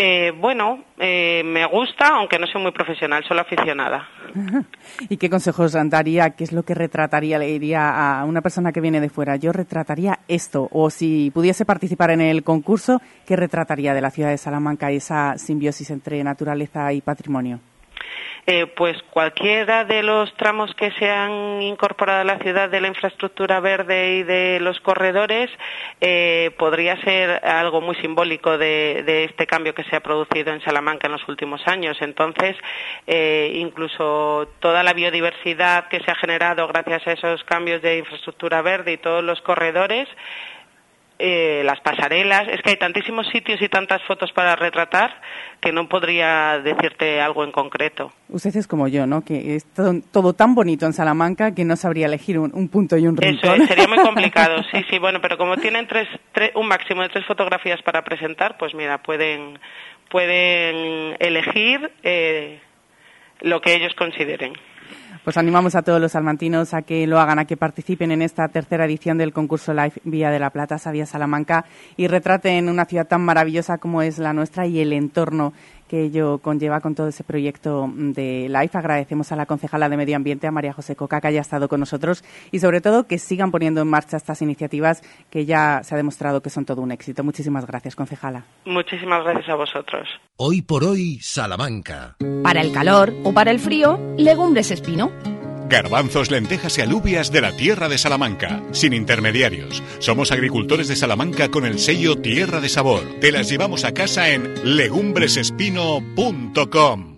Eh, bueno, eh, me gusta, aunque no soy muy profesional, solo aficionada.
¿Y qué consejos daría? ¿Qué es lo que retrataría? Le diría a una persona que viene de fuera, yo retrataría esto. O si pudiese participar en el concurso, ¿qué retrataría de la ciudad de Salamanca esa simbiosis entre naturaleza y patrimonio?
Eh, pues cualquiera de los tramos que se han incorporado a la ciudad de la infraestructura verde y de los corredores eh, podría ser algo muy simbólico de, este cambio que se ha producido en Salamanca en los últimos años. Entonces, eh, incluso toda la biodiversidad que se ha generado gracias a esos cambios de infraestructura verde y todos los corredores, eh, las pasarelas, es que hay tantísimos sitios y tantas fotos para retratar que no podría decirte algo en concreto.
Usted es como yo, ¿no? Que es todo, tan bonito en Salamanca que no sabría elegir un, punto y un rincón.
Eso sería muy complicado, sí, sí, bueno, pero como tienen tres, un máximo de tres fotografías para presentar, pues mira, pueden, pueden elegir eh, lo que ellos consideren.
Pues animamos a todos los salmantinos a que lo hagan, a que participen en esta tercera edición del concurso Live Vía de la Plata, Sabia Salamanca, y retraten una ciudad tan maravillosa como es la nuestra y el entorno que ello conlleva con todo ese proyecto de LIFE. Agradecemos a la concejala de Medio Ambiente, a María José Coca, que haya estado con nosotros y sobre todo que sigan poniendo en marcha estas iniciativas que ya se ha demostrado que son todo un éxito. Muchísimas gracias, concejala.
Muchísimas gracias a vosotros.
Hoy por hoy, Salamanca.
Para el calor o para el frío, legumbres espino
Garbanzos, lentejas y alubias de la tierra de Salamanca, sin intermediarios. Somos agricultores de Salamanca con el sello Tierra de Sabor. Te las llevamos a casa en legumbresespino.com.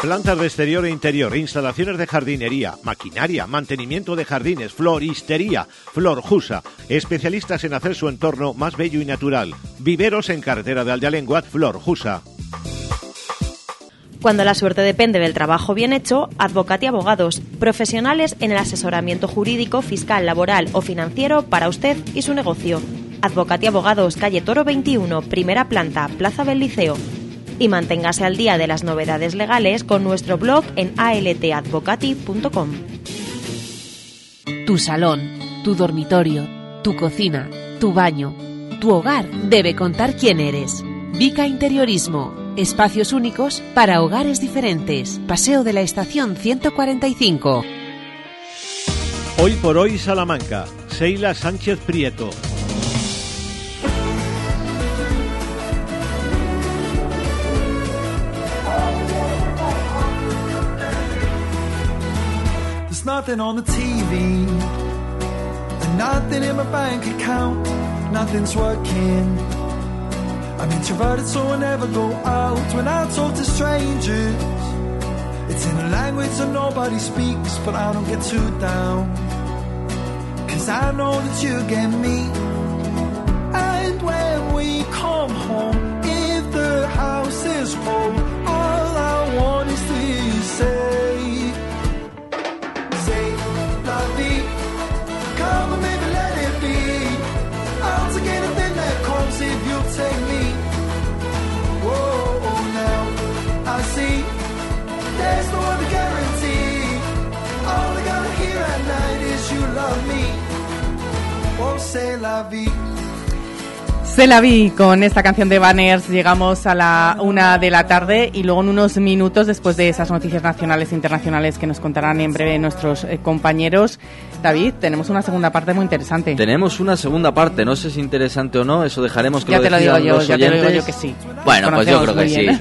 Plantas de exterior e interior, instalaciones de jardinería, maquinaria, mantenimiento de jardines, floristería, Florjusa, especialistas en hacer su entorno más bello y natural. Viveros en carretera de Aldealenguat, Florjusa.
Cuando la suerte depende del trabajo bien hecho, Advocati Abogados, profesionales en el asesoramiento jurídico, fiscal, laboral o financiero para usted y su negocio. Advocati Abogados, calle Toro 21, primera planta, Plaza del Liceo. Y manténgase al día de las novedades legales con nuestro blog en altadvocati.com.
Tu salón, tu dormitorio, tu cocina, tu baño, tu hogar debe contar quién eres. Vica Interiorismo. Espacios únicos para hogares diferentes. Paseo de la Estación 145.
Hoy por hoy Salamanca. Seila Sánchez Prieto.
There's nothing on the TV, and nothing in my bank account, nothing's working. I'm introverted, so I never go out when I talk to strangers. It's in a language that nobody speaks, but I don't get too down. Cause I know that you get me. And when we come home, if the house is full, all I want is to say, love me. Oh, say la vie.
Se la vi con esta canción de Banners. Llegamos a la una de la tarde y luego en unos minutos, después de esas noticias nacionales e internacionales que nos contarán en breve nuestros eh, compañeros, David, tenemos una segunda parte muy interesante.
Tenemos una segunda parte, no sé si interesante o no, eso dejaremos que
Ya
lo
te lo digo yo,
los
ya te lo digo
oyentes.
yo que sí.
Bueno, pues yo creo que
muy
sí.
bien.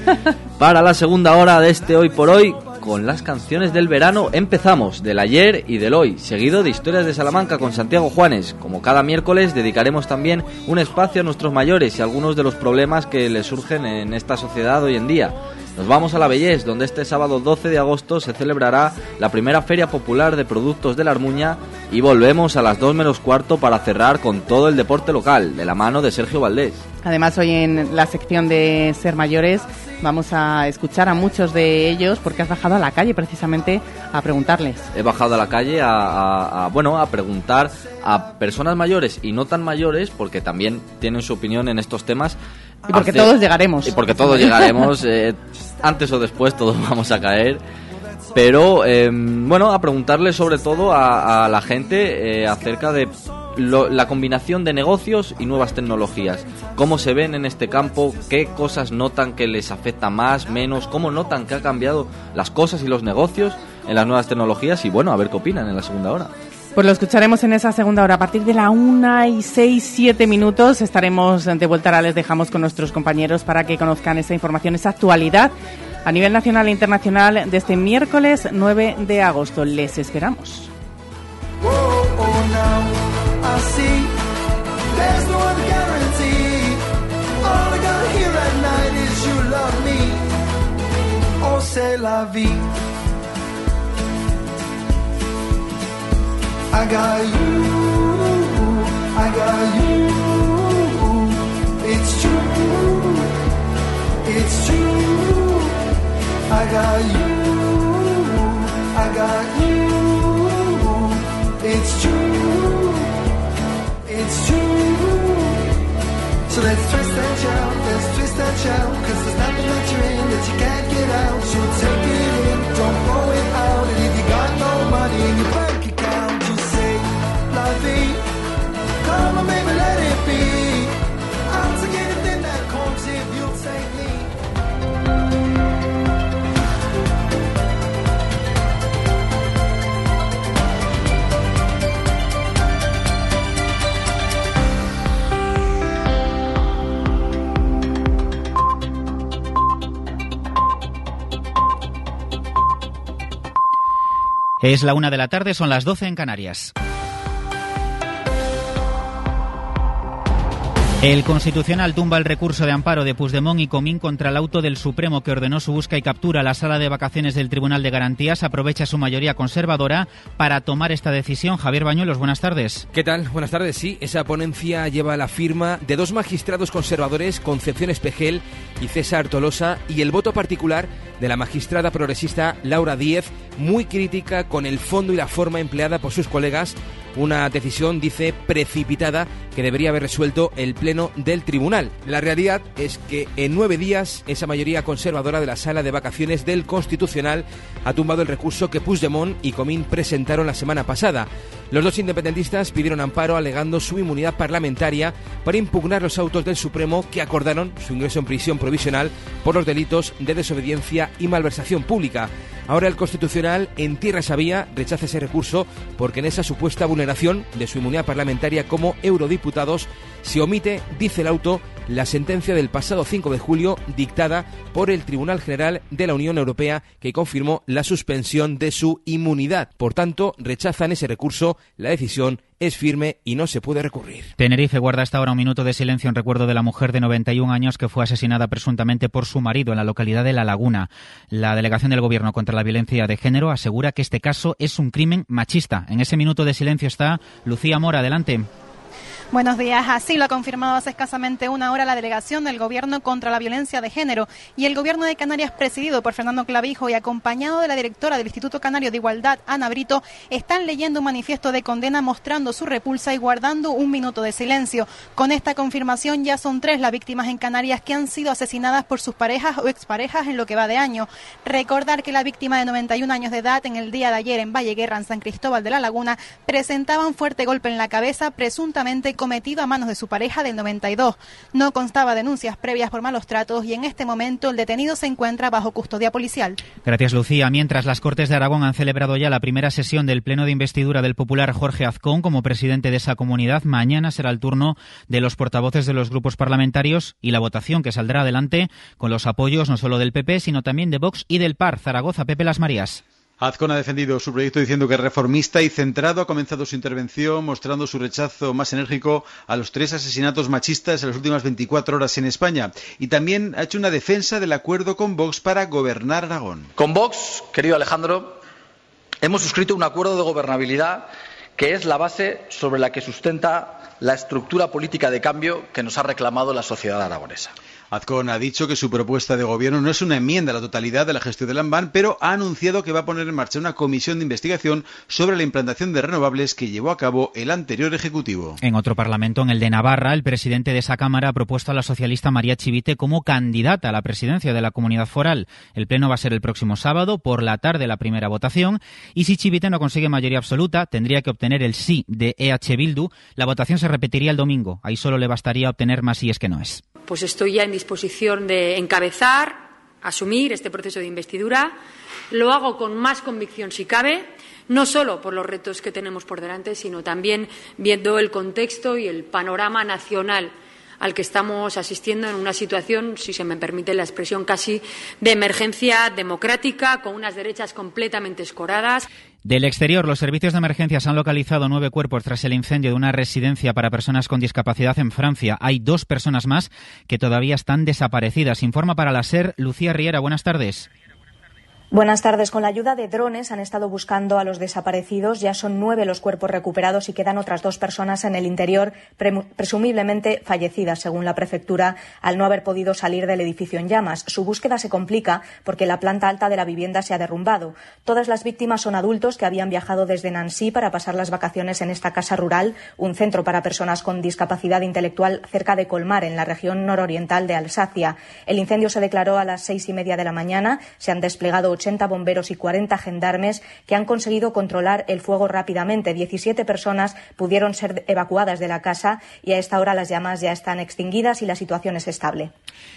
Para la segunda hora de este Hoy por Hoy, con las canciones del verano, empezamos del ayer y del hoy, seguido de Historias de Salamanca con Santiago Juanes. Como cada miércoles, dedicaremos también un espacio a nuestros mayores y algunos de los problemas que les surgen en esta sociedad hoy en día. Nos vamos a la Bellés, donde este sábado 12 de agosto se celebrará la primera Feria Popular de Productos de la Armuña y volvemos a las 2 menos cuarto para cerrar con todo el deporte local, de la mano de Sergio Valdés.
Además, hoy en la sección de Ser Mayores vamos a escuchar a muchos de ellos porque has bajado a la calle precisamente a preguntarles.
He bajado a la calle a, a- a, bueno, a preguntar a personas mayores y no tan mayores, porque también tienen su opinión en estos temas.
Y porque todos llegaremos.
Y porque todos llegaremos, eh, antes o después todos vamos a caer. Pero, eh, bueno, a preguntarle sobre todo a, a la gente eh, acerca de lo- la combinación de negocios y nuevas tecnologías. Cómo se ven en este campo, qué cosas notan que les afecta más, menos, cómo notan que ha cambiado las cosas y los negocios en las nuevas tecnologías y bueno, a ver qué opinan en la segunda hora.
Pues lo escucharemos en esa segunda hora. A partir de la una y seis, siete minutos estaremos de vuelta. Ahora les dejamos con nuestros compañeros para que conozcan esa información, esa actualidad a nivel nacional e internacional de este miércoles 9 de agosto. Les esperamos.
I got you, I got you. It's true, it's true. I got you, I got you. It's true, it's true. So let's twist and shout, let's twist and shout. Cause there's nothing that you're in that you can't get out. So take it
Es la una de la tarde, son las 12 en Canarias. El Constitucional tumba el recurso de amparo de Puigdemont y Comín contra el auto del Supremo que ordenó su busca y captura. La sala de vacaciones del Tribunal de Garantías aprovecha su mayoría conservadora para tomar esta decisión. Javier Bañuelos, buenas tardes.
¿Qué tal? Buenas tardes. Sí, esa ponencia lleva la firma de dos magistrados conservadores, Concepción Espejel y César Tolosa, y el voto particular de la magistrada progresista Laura Díez, muy crítica con el fondo y la forma empleada por sus colegas una decisión, dice, precipitada que debería haber resuelto el Pleno del Tribunal. La realidad es que en nueve días esa mayoría conservadora de la sala de vacaciones del Constitucional ha tumbado el recurso que Puigdemont y Comín presentaron la semana pasada. Los dos independentistas pidieron amparo alegando su inmunidad parlamentaria para impugnar los autos del Supremo que acordaron su ingreso en prisión provisional por los delitos de desobediencia y malversación pública. Ahora el Constitucional en tierra sabía rechaza ese recurso porque en esa supuesta vulneración de su inmunidad parlamentaria como eurodiputados se omite, dice el auto, la sentencia del pasado 5 de julio dictada por el Tribunal General de la Unión Europea que confirmó la suspensión de su inmunidad. Por tanto, rechazan ese recurso. La decisión es firme y no se puede recurrir.
Tenerife guarda hasta ahora un minuto de silencio en recuerdo de la mujer de 91 años que fue asesinada presuntamente por su marido en la localidad de La Laguna. La delegación del Gobierno contra la violencia de género asegura que este caso es un crimen machista. En ese minuto de silencio está Lucía Mora. Adelante.
Buenos días. Así lo ha confirmado hace escasamente una hora la delegación del Gobierno contra la violencia de género y el Gobierno de Canarias, presidido por Fernando Clavijo y acompañado de la directora del Instituto Canario de Igualdad, Ana Brito, están leyendo un manifiesto de condena mostrando su repulsa y guardando un minuto de silencio. Con esta confirmación ya son tres las víctimas en Canarias que han sido asesinadas por sus parejas o exparejas en lo que va de año. Recordar que la víctima de 91 años de edad en el día de ayer en Valle Guerra, en San Cristóbal de la Laguna, presentaba un fuerte golpe en la cabeza, presuntamente cometido a manos de su pareja del 92. No constaba denuncias previas por malos tratos y en este momento el detenido se encuentra bajo custodia policial.
Gracias, Lucía. Mientras las Cortes de Aragón han celebrado ya la primera sesión del Pleno de Investidura del popular Jorge Azcón como presidente de esa comunidad, mañana será el turno de los portavoces de los grupos parlamentarios y la votación que saldrá adelante con los apoyos no solo del PP, sino también de Vox y del PAR. Zaragoza, Pepe Las Marías.
Azcón ha defendido su proyecto diciendo que reformista y centrado. Ha comenzado su intervención mostrando su rechazo más enérgico a los tres asesinatos machistas en las últimas 24 horas en España. Y también ha hecho una defensa del acuerdo con Vox para gobernar Aragón.
Con Vox, querido Alejandro, hemos suscrito un acuerdo de gobernabilidad que es la base sobre la que sustenta la estructura política de cambio que nos ha reclamado la sociedad aragonesa.
Azcón ha dicho que su propuesta de gobierno no es una enmienda a la totalidad de la gestión del AMBAN, pero ha anunciado que va a poner en marcha una comisión de investigación sobre la implantación de renovables que llevó a cabo el anterior Ejecutivo.
En otro Parlamento, en el de Navarra, el presidente de esa Cámara ha propuesto a la socialista María Chivite como candidata a la presidencia de la comunidad foral. El pleno va a ser el próximo sábado, por la tarde, la primera votación, y si Chivite no consigue mayoría absoluta, tendría que obtener el sí de EH Bildu. La votación se repetiría el domingo. Ahí solo le bastaría obtener más sí es que no es.
Pues estoy ya en disposición de encabezar, asumir este proceso de investidura. Lo hago con más convicción si cabe, no solo por los retos que tenemos por delante, sino también viendo el contexto y el panorama nacional al que estamos asistiendo en una situación, si se me permite la expresión, casi de emergencia democrática, con unas derechas completamente escoradas.
Del exterior, los servicios de emergencias han localizado nueve cuerpos tras el incendio de una residencia para personas con discapacidad en Francia. Hay dos personas más que todavía están desaparecidas. Informa para la SER Lucía Riera. Buenas tardes.
Buenas tardes. Con la ayuda de drones han estado buscando a los desaparecidos. Ya son nueve los cuerpos recuperados y quedan otras dos personas en el interior, presumiblemente fallecidas, según la prefectura, al no haber podido salir del edificio en llamas. Su búsqueda se complica porque la planta alta de la vivienda se ha derrumbado. Todas las víctimas son adultos que habían viajado desde Nancy para pasar las vacaciones en esta casa rural, un centro para personas con discapacidad intelectual cerca de Colmar, en la región nororiental de Alsacia. El incendio se declaró a las seis y media de la mañana. Se han desplegado 80 bomberos y 40 gendarmes que han conseguido controlar el fuego rápidamente. 17 personas pudieron ser evacuadas de la casa y a esta hora las llamas ya están extinguidas y la situación es estable.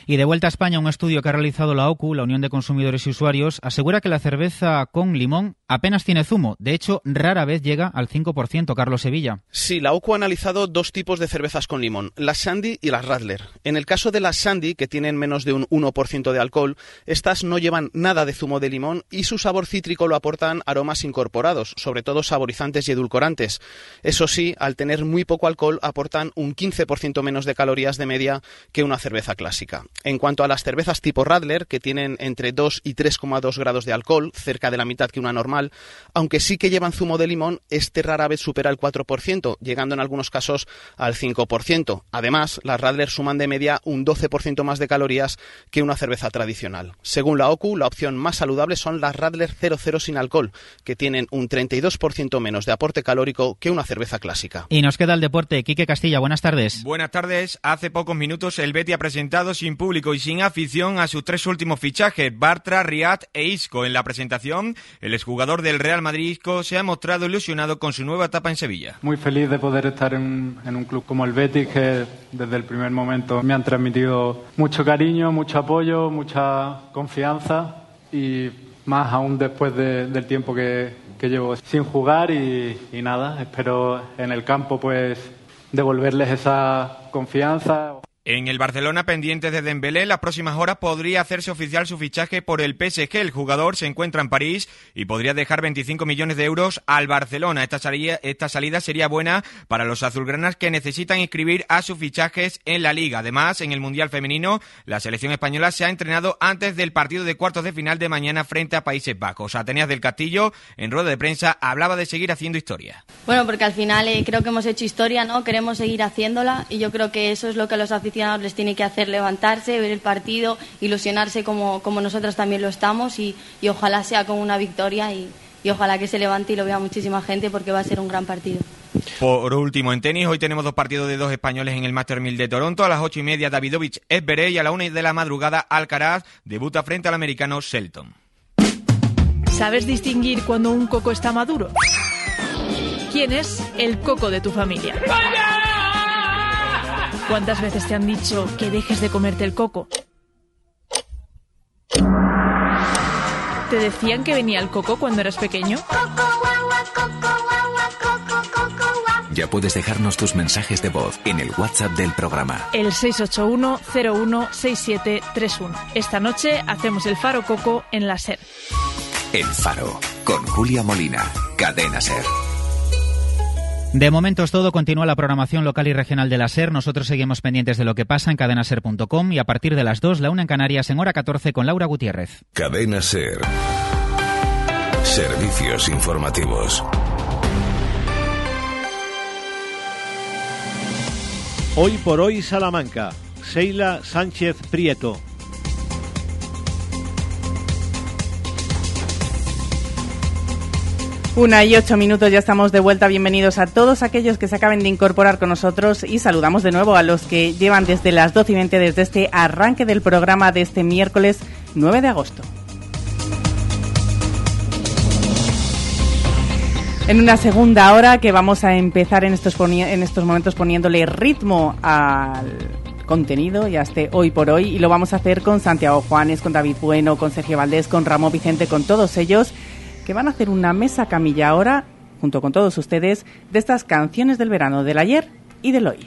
Y de vuelta a España, un estudio que ha realizado la OCU, la Unión de Consumidores y Usuarios, asegura que la cerveza con limón apenas tiene zumo. De hecho, rara vez llega al 5%. Carlos Sevilla.
Sí, la OCU ha analizado dos tipos de cervezas con limón, las Sandy y las Radler. En el caso de las Sandy, que tienen menos de un 1% de alcohol, estas no llevan nada de zumo de limón y su sabor cítrico lo aportan aromas incorporados, sobre todo saborizantes y edulcorantes. Eso sí, al tener muy poco alcohol aportan un 15% menos de calorías de media que una cerveza clásica. En cuanto a las cervezas tipo Radler, que tienen entre 2 y 3,2 grados de alcohol, cerca de la mitad que una normal, aunque sí que llevan zumo de limón, este rara vez supera el 4%, llegando en algunos casos al 5%. Además, las Radler suman de media un 12% más de calorías que una cerveza tradicional. Según la OCU, la opción más saludable son las Radler 00 sin alcohol, que tienen un 32% menos de aporte calórico que una cerveza clásica.
Y nos queda el deporte. Quique Castilla, buenas tardes.
Buenas tardes. Hace pocos minutos el Betty ha presentado sin público y sin afición a sus tres últimos fichajes, Bartra, Riad e Isco. En la presentación, el exjugador del Real Madrid Isco se ha mostrado ilusionado con su nueva etapa en Sevilla.
Muy feliz de poder estar en, en un club como el Betis que desde el primer momento me han transmitido mucho cariño, mucho apoyo, mucha confianza y más aún después de- del tiempo que, llevo sin jugar y, y nada, espero en el campo pues devolverles esa confianza.
En el Barcelona pendiente de Dembélé, en las próximas horas podría hacerse oficial su fichaje por el PSG. El jugador se encuentra en París y podría dejar 25 millones de euros al Barcelona. Esta salida, esta salida sería buena para los azulgranas que necesitan inscribir a sus fichajes en la liga. Además, en el Mundial Femenino, la selección española se ha entrenado antes del partido de cuartos de final de mañana frente a Países Bajos. Ateneas del Castillo, en rueda de prensa, hablaba de seguir haciendo historia.
Bueno, porque al final eh, creo que hemos hecho historia, ¿no? Queremos seguir haciéndola y yo creo que eso es lo que los aficionados les tiene que hacer levantarse, ver el partido, ilusionarse como, como nosotros también lo estamos y, y ojalá sea con una victoria y, y ojalá que se levante y lo vea muchísima gente porque va a ser un gran partido.
Por último, en tenis, hoy tenemos dos partidos de dos españoles en el Master 1000 de Toronto. A las ocho y media, Davidovich Esberé y a la una de la madrugada, Alcaraz debuta frente al americano Shelton.
¿Sabes distinguir cuando un coco está maduro? ¿Quién es el coco de tu familia? ¿Cuántas veces te han dicho que dejes de comerte el coco? ¿Te decían que venía el coco cuando eras pequeño?
Ya puedes dejarnos tus mensajes de voz en el WhatsApp del programa.
El 681-016731. Esta noche hacemos el faro coco en la SER.
El Faro, con Julia Molina, Cadena Ser.
De momento es todo, continúa la programación local y regional de la SER. Nosotros seguimos pendientes de lo que pasa en cadenaser.com y a partir de las 2, la una en Canarias, en hora 14 con Laura Gutiérrez.
Cadena Ser. Servicios informativos.
Hoy por hoy Salamanca. Seila Sánchez Prieto.
Una y ocho minutos, ya estamos de vuelta. Bienvenidos a todos aquellos que se acaben de incorporar con nosotros y saludamos de nuevo a los que llevan desde las 12 y 20 desde este arranque del programa de este miércoles 9 de agosto. En una segunda hora que vamos a empezar en estos, en estos momentos poniéndole ritmo al contenido y a este hoy por hoy y lo vamos a hacer con Santiago Juanes, con David Bueno, con Sergio Valdés, con Ramón Vicente, con todos ellos que van a hacer una mesa camilla ahora, junto con todos ustedes, de estas canciones del verano, del ayer y del hoy.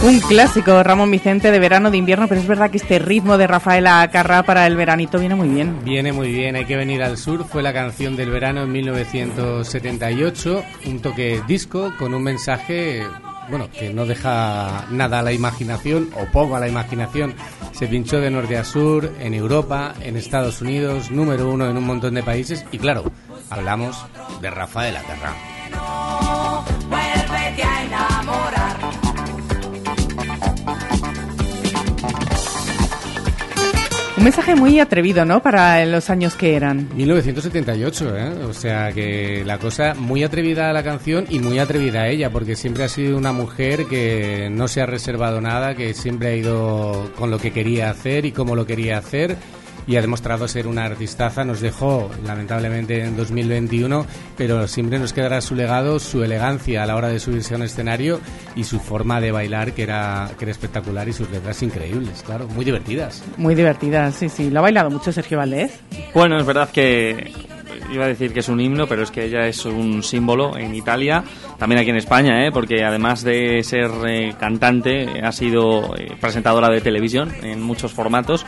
Un clásico, Ramón Vicente, de verano, de invierno, pero es verdad que este ritmo de Rafaela Carrá para el veranito viene muy bien.
Viene muy bien, hay que venir al sur. Fue la canción del verano en 1978, un toque disco con un mensaje, bueno, que no deja nada a la imaginación o poco a la imaginación. Se pinchó de norte a sur, en Europa, en Estados Unidos, número uno en un montón de países y claro, hablamos de Rafael Acarrá.
Un mensaje muy atrevido, ¿no? Para los años que eran.
1978, ¿eh? O sea que la cosa muy atrevida a la canción y muy atrevida a ella, porque siempre ha sido una mujer que no se ha reservado nada, que siempre ha ido con lo que quería hacer y cómo lo quería hacer y ha demostrado ser una artistaza. Nos dejó, lamentablemente, en 2021, pero siempre nos quedará su legado, su elegancia a la hora de subirse a un escenario y su forma de bailar, que era, que era espectacular, y sus letras increíbles, claro, muy divertidas.
Muy divertidas, sí, sí. Lo ha bailado mucho Sergio Valdés.
Bueno, es verdad que iba a decir que es un himno, pero es que ella es un símbolo en Italia, también aquí en España, ¿eh? porque además de ser eh, cantante, ha sido eh, presentadora de televisión en muchos formatos.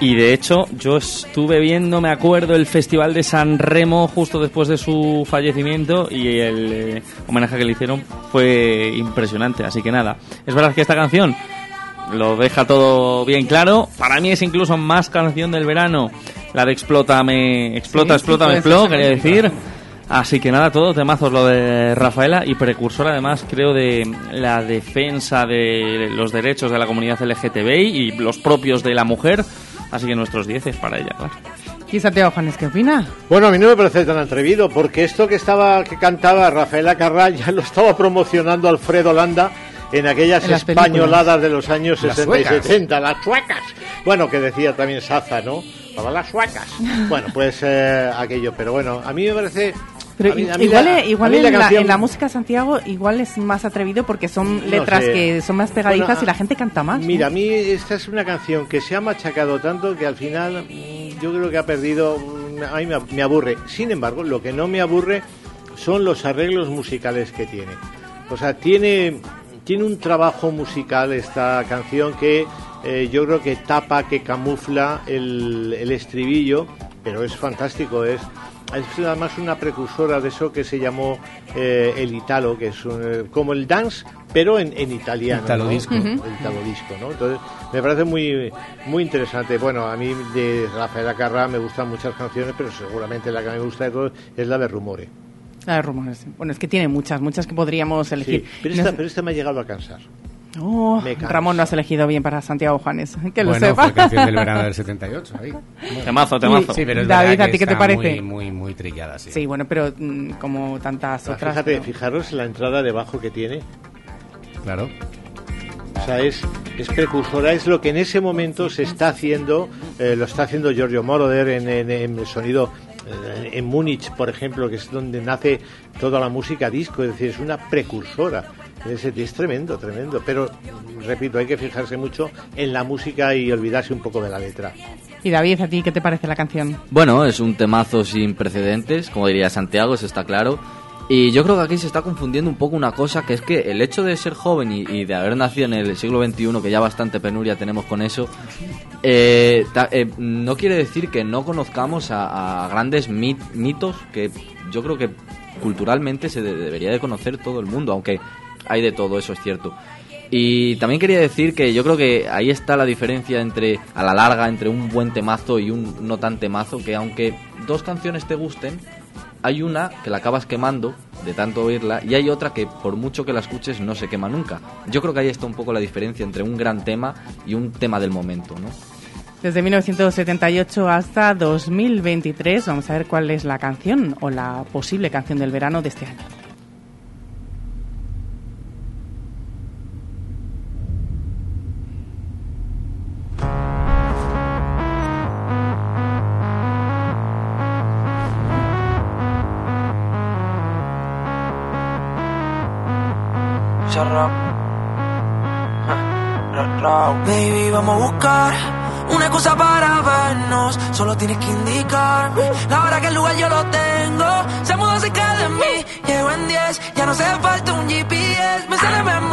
Y de hecho, yo estuve viendo, me acuerdo, el Festival de San Remo justo después de su fallecimiento y el eh, homenaje que le hicieron fue impresionante. Así que nada, es verdad que esta canción lo deja todo bien claro. Para mí es incluso más canción del verano, la de Explótame, Explota,
Sí,
Explótame, Explo, quería decir. Así que nada, todo temazos lo de Rafaela y precursor además creo de la defensa de los derechos de la comunidad LGTBI y los propios de la mujer. Así que nuestros 10 es para ella, claro.
¿Y Santiago Juanes qué opina?
Bueno, a mí no me parece tan atrevido, porque esto que estaba que cantaba Rafaela Carrá ya lo estaba promocionando Alfredo Landa en aquellas
En las películas.
españoladas de los años
Las
60 y
suecas.
70, las suecas. Bueno, que decía también Saza, ¿no? Para las suecas. Bueno, pues eh, aquello, pero bueno, a mí me parece...
Pero
mí-
igual,
la-
igual en, la,
canción-
en la música Santiago igual es más atrevido porque son
No
letras
sé.
que son más pegadizas
Bueno,
y la gente canta más. ¿no?
Mira, a mí esta es una canción que se ha machacado tanto que al final yo creo que ha perdido, a mí me, me aburre. Sin embargo, lo que no me aburre son los arreglos musicales que tiene. O sea, tiene, tiene un trabajo musical esta canción que eh, yo creo que tapa, que camufla el, el estribillo, pero es fantástico, es... Es además una precursora de eso que se llamó eh, el Italo, que es un, eh, como el dance, pero en, en italiano.
Italo
¿no?
disco.
El Italo disco, ¿no? Entonces, me parece muy, muy interesante. Bueno, a mí de Rafaela Carrá me gustan muchas canciones, pero seguramente la que me gusta es la de Rumore.
La de rumores. Bueno, es que tiene muchas, muchas que podríamos elegir.
Sí, pero,
No
esta, pero esta me ha llegado a cansar.
Oh. Ramón, no has elegido bien para Santiago Juanes. Que lo
bueno,
sepa.
fue canción del verano del 78, ahí.
Temazo, temazo.
Sí, pero es
David, ¿a ti qué te parece?
Muy, muy, muy trillada, sí.
Sí, bueno, pero mm, como tantas
Ah,
otras.
Fíjate,
pero-
fijaros la entrada debajo que tiene.
Claro.
O sea, es, es precursora, es lo que en ese momento se está haciendo, eh, lo está haciendo Giorgio Moroder en, en- en el sonido eh, en Múnich, por ejemplo, que es donde nace toda la música disco, es decir, es una precursora. Es, es tremendo, tremendo. Pero, repito, hay que fijarse mucho en la música y olvidarse un poco de la letra.
Y David, ¿a ti qué te parece la canción?
Bueno, es un temazo sin precedentes, como diría Santiago, eso está claro. Y yo creo que aquí se está confundiendo un poco una cosa, que es que el hecho de ser joven y, y de haber nacido en el siglo XXI, que ya bastante penuria tenemos con eso, eh, ta- eh, no quiere decir que no conozcamos a, a grandes mit- mitos que yo creo que culturalmente se de- debería de conocer todo el mundo, aunque hay de todo, eso es cierto. Y también quería decir que yo creo que ahí está la diferencia entre, a la larga, entre un buen temazo y un no tan temazo, que aunque dos canciones te gusten, hay una que la acabas quemando de tanto oírla y hay otra que por mucho que la escuches no se quema nunca. Yo creo que ahí está un poco la diferencia entre un gran tema y un tema del momento, ¿no?
Desde 1978 hasta 2023, vamos a ver cuál es la canción o la posible canción del verano de este año.
Una cosa para vernos. Solo tienes que indicarme la hora que el lugar yo lo tengo. Se mudó cerca de mí, llego en 10. Ya no hace falta un GPS, me sale memoria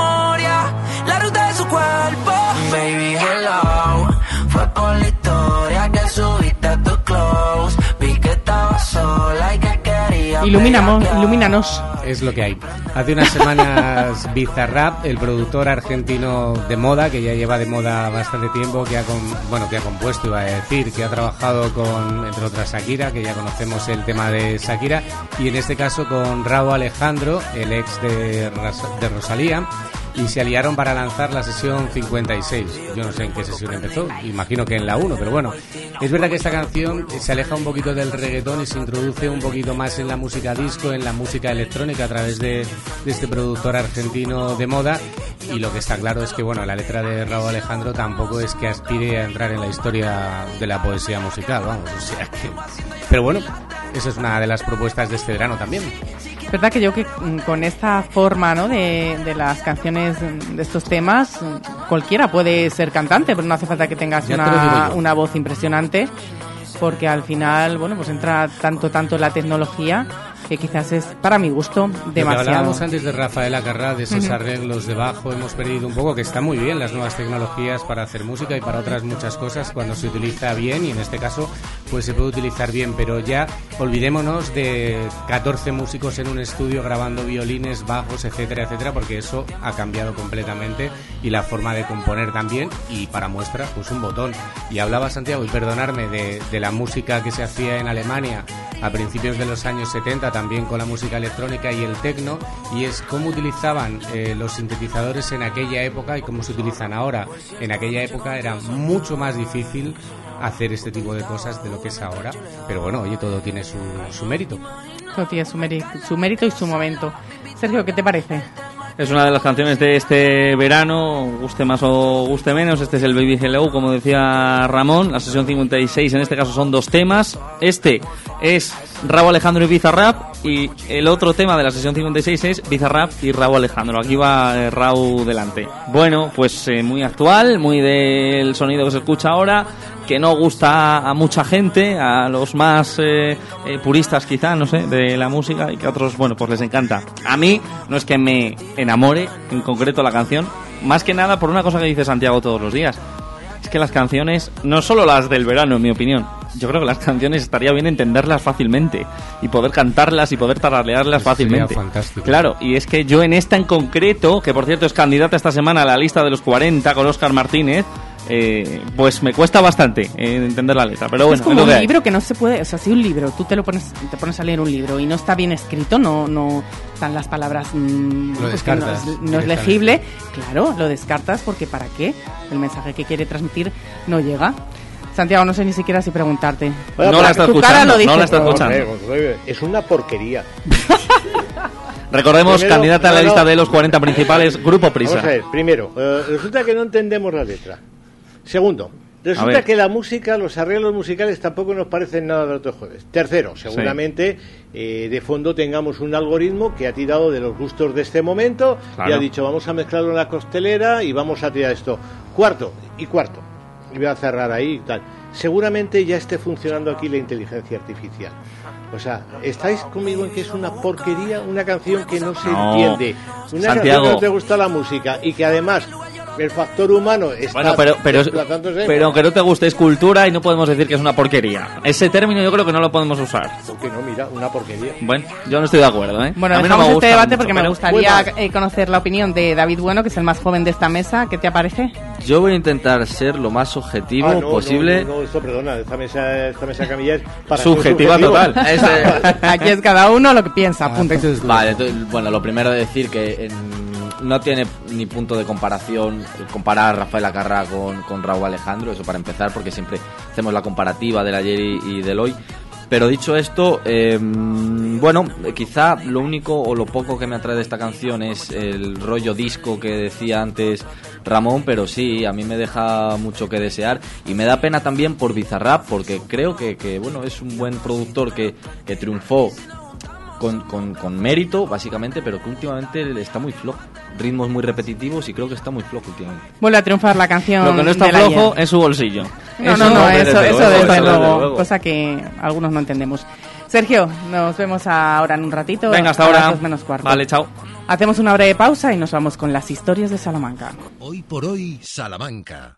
Iluminamos, ilumínanos.
Es lo que hay. Hace unas semanas Bizarrap, el productor argentino de moda, que ya lleva de moda bastante tiempo, que ha, con- bueno, que ha compuesto, iba a decir, que ha trabajado con, entre otras, Shakira, que ya conocemos el tema de Shakira, y en este caso con Raúl Alejandro, el ex de, de Rosalía, y se aliaron para lanzar la sesión 56. Yo no sé en qué sesión empezó, imagino que en la 1, pero bueno, es verdad que esta canción se aleja un poquito del reggaetón y se introduce un poquito más en la música disco, en la música electrónica a través de, de este productor argentino de moda y lo que está claro es que bueno, la letra de Raúl Alejandro tampoco es que aspire a entrar en la historia de la poesía musical, vamos, o sea que... Pero bueno, esa es una de las propuestas de este verano también.
Verdad que yo que mm, con esta forma ¿no? de, de las canciones mm, de estos temas, mm, cualquiera puede ser cantante, pero no hace falta que tengas
Ya te
una,
yo.
una voz impresionante, porque al final, bueno, pues entra tanto, tanto la tecnología que quizás es, para mi gusto,
Lo que
demasiado.
hablábamos antes de Rafael Acarrá, de esos
Ujú.
arreglos de bajo, hemos perdido un poco, que está muy bien las nuevas tecnologías para hacer música y para otras muchas cosas cuando se utiliza bien y en este caso pues se puede utilizar bien, pero ya olvidémonos de 14 músicos en un estudio grabando violines, bajos, etcétera, etcétera, porque eso ha cambiado completamente y la forma de componer también y para muestra pues un botón. Y hablaba Santiago, y perdonarme, de, de la música que se hacía en Alemania a principios de los años 70 también con la música electrónica y el techno y es cómo utilizaban eh, los sintetizadores en aquella época y cómo se utilizan ahora. En aquella época era mucho más difícil hacer este tipo de cosas de lo que es ahora, pero bueno, oye, todo tiene su, su mérito.
Todo tiene su mérito, su mérito y su momento. Sergio, ¿qué te parece?
Es una de las canciones de este verano, guste más o guste menos. Este es el Baby Hello, como decía Ramón. La sesión 56 en este caso son dos temas. Este es Raúl Alejandro y Bizarrap. Y el otro tema de la sesión 56 es Bizarrap y Raúl Alejandro. Aquí va eh, Raúl delante. Bueno, pues eh, muy actual, muy del sonido que se escucha ahora. Que no gusta a mucha gente, a los más eh, puristas quizá, no sé, de la música y que a otros, bueno, pues les encanta. A mí no es que me enamore en concreto la canción, más que nada por una cosa que dice Santiago todos los días. Es que las canciones, no solo las del verano, en mi opinión, yo creo que las canciones estaría bien entenderlas fácilmente y poder cantarlas y poder tararearlas
Eso
fácilmente.
fantástico.
Claro, y es que yo en esta en concreto, que por cierto es candidata esta semana a la lista de los 40 con Oscar Martínez, eh, pues me cuesta bastante eh, entender la letra. Pero bueno,
es como
que
un libro que no se puede, o sea, si un libro, tú te lo pones, te pones a leer un libro y no está bien escrito, no, no están las palabras, mm,
Lo
pues que no, es, no es
directamente.
legible, claro, lo descartas porque ¿para qué? El mensaje que quiere transmitir no llega. Santiago, no sé ni siquiera si preguntarte.
No la está escuchando, no la está escuchando.
Hombre, Es una porquería.
Recordemos,
Primero-
candidata a la
no,
lista de los 40 principales, Grupo Prisa.
Vamos a ver, primero, eh, resulta que no entendemos la letra. Segundo, resulta que la música, los arreglos musicales tampoco nos parecen nada del otro jueves. Tercero, seguramente eh, de fondo tengamos un algoritmo que ha tirado de los gustos de este momento y ha dicho vamos a mezclarlo en la costelera y vamos a tirar esto. Cuarto y cuarto. Y voy a cerrar ahí y tal. Seguramente ya esté funcionando aquí la inteligencia artificial. O sea, ¿estáis conmigo en que es una porquería, una canción que no se
No.
entiende? Una
Santiago.
canción que no te gusta la música y que además el factor humano está
Bueno, pero, pero,
desplazándose.
pero aunque no te guste, es cultura y no podemos decir que es una porquería. Ese término yo creo que no lo podemos usar.
¿Por qué no? Mira, una porquería.
Bueno, yo no estoy de acuerdo, ¿eh?
Bueno,
A mí no
dejamos
me
este
gusta
debate
mucho,
porque me gustaría eh, conocer la opinión de David Bueno, que es el más joven de esta mesa. ¿Qué te parece?
Yo voy a intentar ser lo más objetivo
Ah, no,
posible.
No, no, no, esto, perdona, esta mesa, esta mesa camilla es para
Subjetiva total.
Ese-
Aquí es cada uno lo que piensa, punto.
Vale, entonces, bueno, lo primero es decir que en- no tiene ni punto de comparación comparar a Rafael Acarrá con, con Raúl Alejandro, eso para empezar, porque siempre hacemos la comparativa del ayer y, del hoy. Pero dicho esto, eh, bueno, quizá lo único o lo poco que me atrae de esta canción es el rollo disco que decía antes Ramón, pero sí, a mí me deja mucho que desear y me da pena también por Bizarrap, porque creo que, que, bueno, es un buen productor que, que triunfó con, con, con mérito, básicamente, pero que últimamente está muy flojo. Ritmos muy repetitivos y creo que está muy flojo últimamente.
Vuelve a triunfar la canción.
Lo que no está flojo es su bolsillo.
No,
Eso
no, no,
desde
eso, desde
eso
luego,
luego.
cosa que algunos no entendemos. Sergio, nos vemos ahora en un ratito.
Venga, hasta ahora.
menos cuarto.
Vale, chao.
Hacemos una breve pausa y nos vamos con las historias de Salamanca.
Hoy por hoy, Salamanca.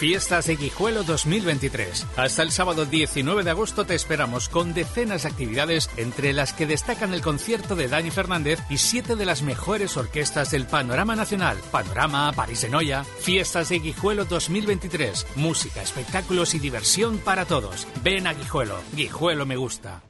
Fiestas de Guijuelo 2023. Hasta el sábado 19 de agosto te esperamos con decenas de actividades, entre las que destacan el concierto de Dani Fernández y siete de las mejores orquestas del panorama nacional: Panorama, París de Noia. Fiestas de Guijuelo 2023. Música, espectáculos y diversión para todos. Ven a Guijuelo. Guijuelo me gusta.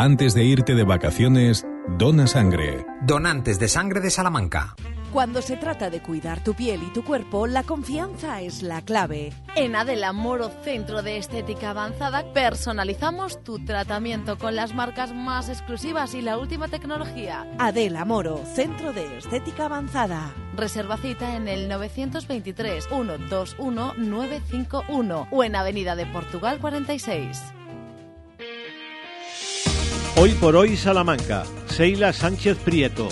Antes de irte de vacaciones, dona sangre.
Donantes de sangre de Salamanca.
Cuando se trata de cuidar tu piel y tu cuerpo, la confianza es la clave.
En Adela Moro Centro de Estética Avanzada personalizamos tu tratamiento con las marcas más exclusivas y la última tecnología.
Adela Moro, Centro de Estética Avanzada.
Reserva cita en el 923 121 951 o en Avenida de Portugal 46.
Hoy por hoy Salamanca, Seila Sánchez Prieto.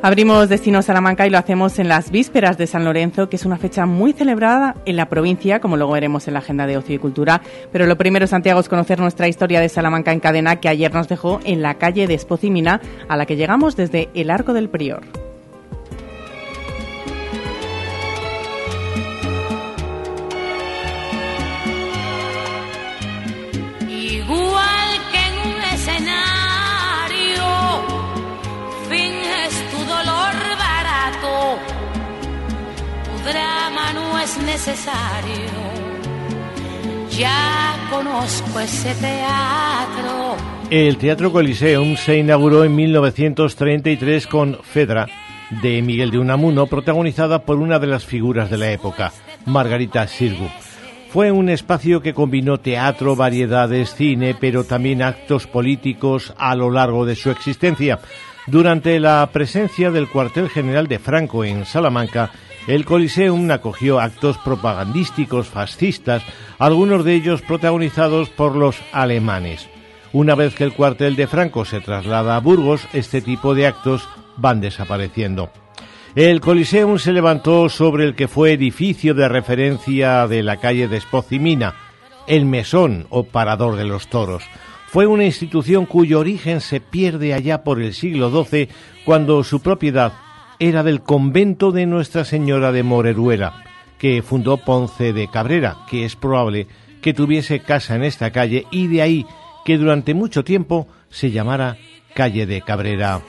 Abrimos Destino Salamanca y lo hacemos en las vísperas de San Lorenzo, que es una fecha muy celebrada en la provincia, como luego veremos en la agenda de ocio y cultura. Pero lo primero, Santiago, es conocer nuestra historia de Salamanca en cadena, que ayer nos dejó en la calle de Espocimina, a la que llegamos desde el Arco del Prior.
Drama no es necesario. Ya conozco ese teatro.
El Teatro Coliseum se inauguró en 1933 con Fedra de Miguel de Unamuno, protagonizada por una de las figuras de la época, Margarita Sirgu. Fue un espacio que combinó teatro, variedades, cine, pero también actos políticos a lo largo de su existencia. Durante la presencia del cuartel general de Franco en Salamanca, el Coliseum acogió actos propagandísticos fascistas, algunos de ellos protagonizados por los alemanes. Una vez que el cuartel de Franco se traslada a Burgos, este tipo de actos van desapareciendo. El Coliseum se levantó sobre el que fue edificio de referencia de la calle de Espocimina, el mesón o parador de los toros. Fue una institución cuyo origen se pierde allá por el siglo XII, cuando su propiedad era del convento de Nuestra Señora de Moreruela, que fundó Ponce de Cabrera, que es probable que tuviese casa en esta calle y de ahí que durante mucho tiempo se llamara calle de Cabrera.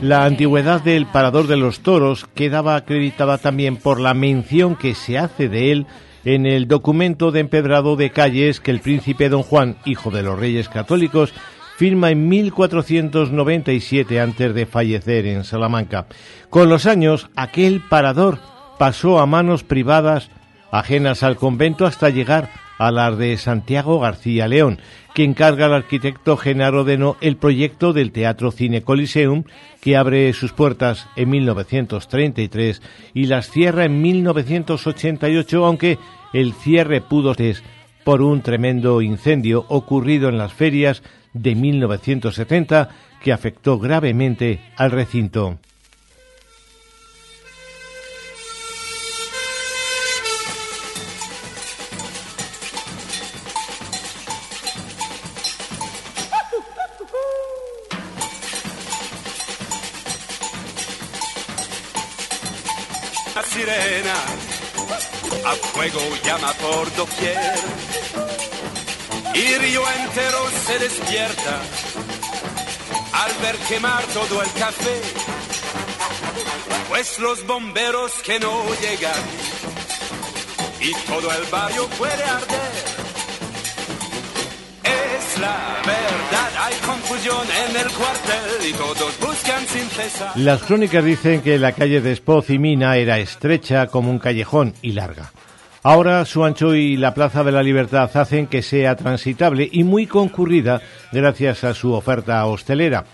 La antigüedad del Parador de los Toros quedaba acreditada también por la mención que se hace de él en el documento de empedrado de calles que el príncipe don Juan, hijo de los reyes católicos, firma en 1497 antes de fallecer en Salamanca. Con los años, aquel parador pasó a manos privadas ajenas al convento hasta llegar a las de Santiago García León, que encarga al arquitecto Genaro Deno el proyecto del Teatro Cine Coliseum, que abre sus puertas en 1933 y las cierra en 1988, aunque el cierre pudo ser por un tremendo incendio ocurrido en las ferias de 1970 que afectó gravemente al recinto.
A fuego llama por doquier y río entero se despierta al ver quemar todo el café, pues los bomberos que no llegan y todo el barrio puede arder. Es la verdad. Hay confusión en el cuartel y todos buscan sin cesar.
Las crónicas dicen que la calle de Espoz y Mina era estrecha como un callejón y larga. Ahora su ancho y la Plaza de la Libertad hacen que sea transitable y muy concurrida gracias a su oferta hostelera.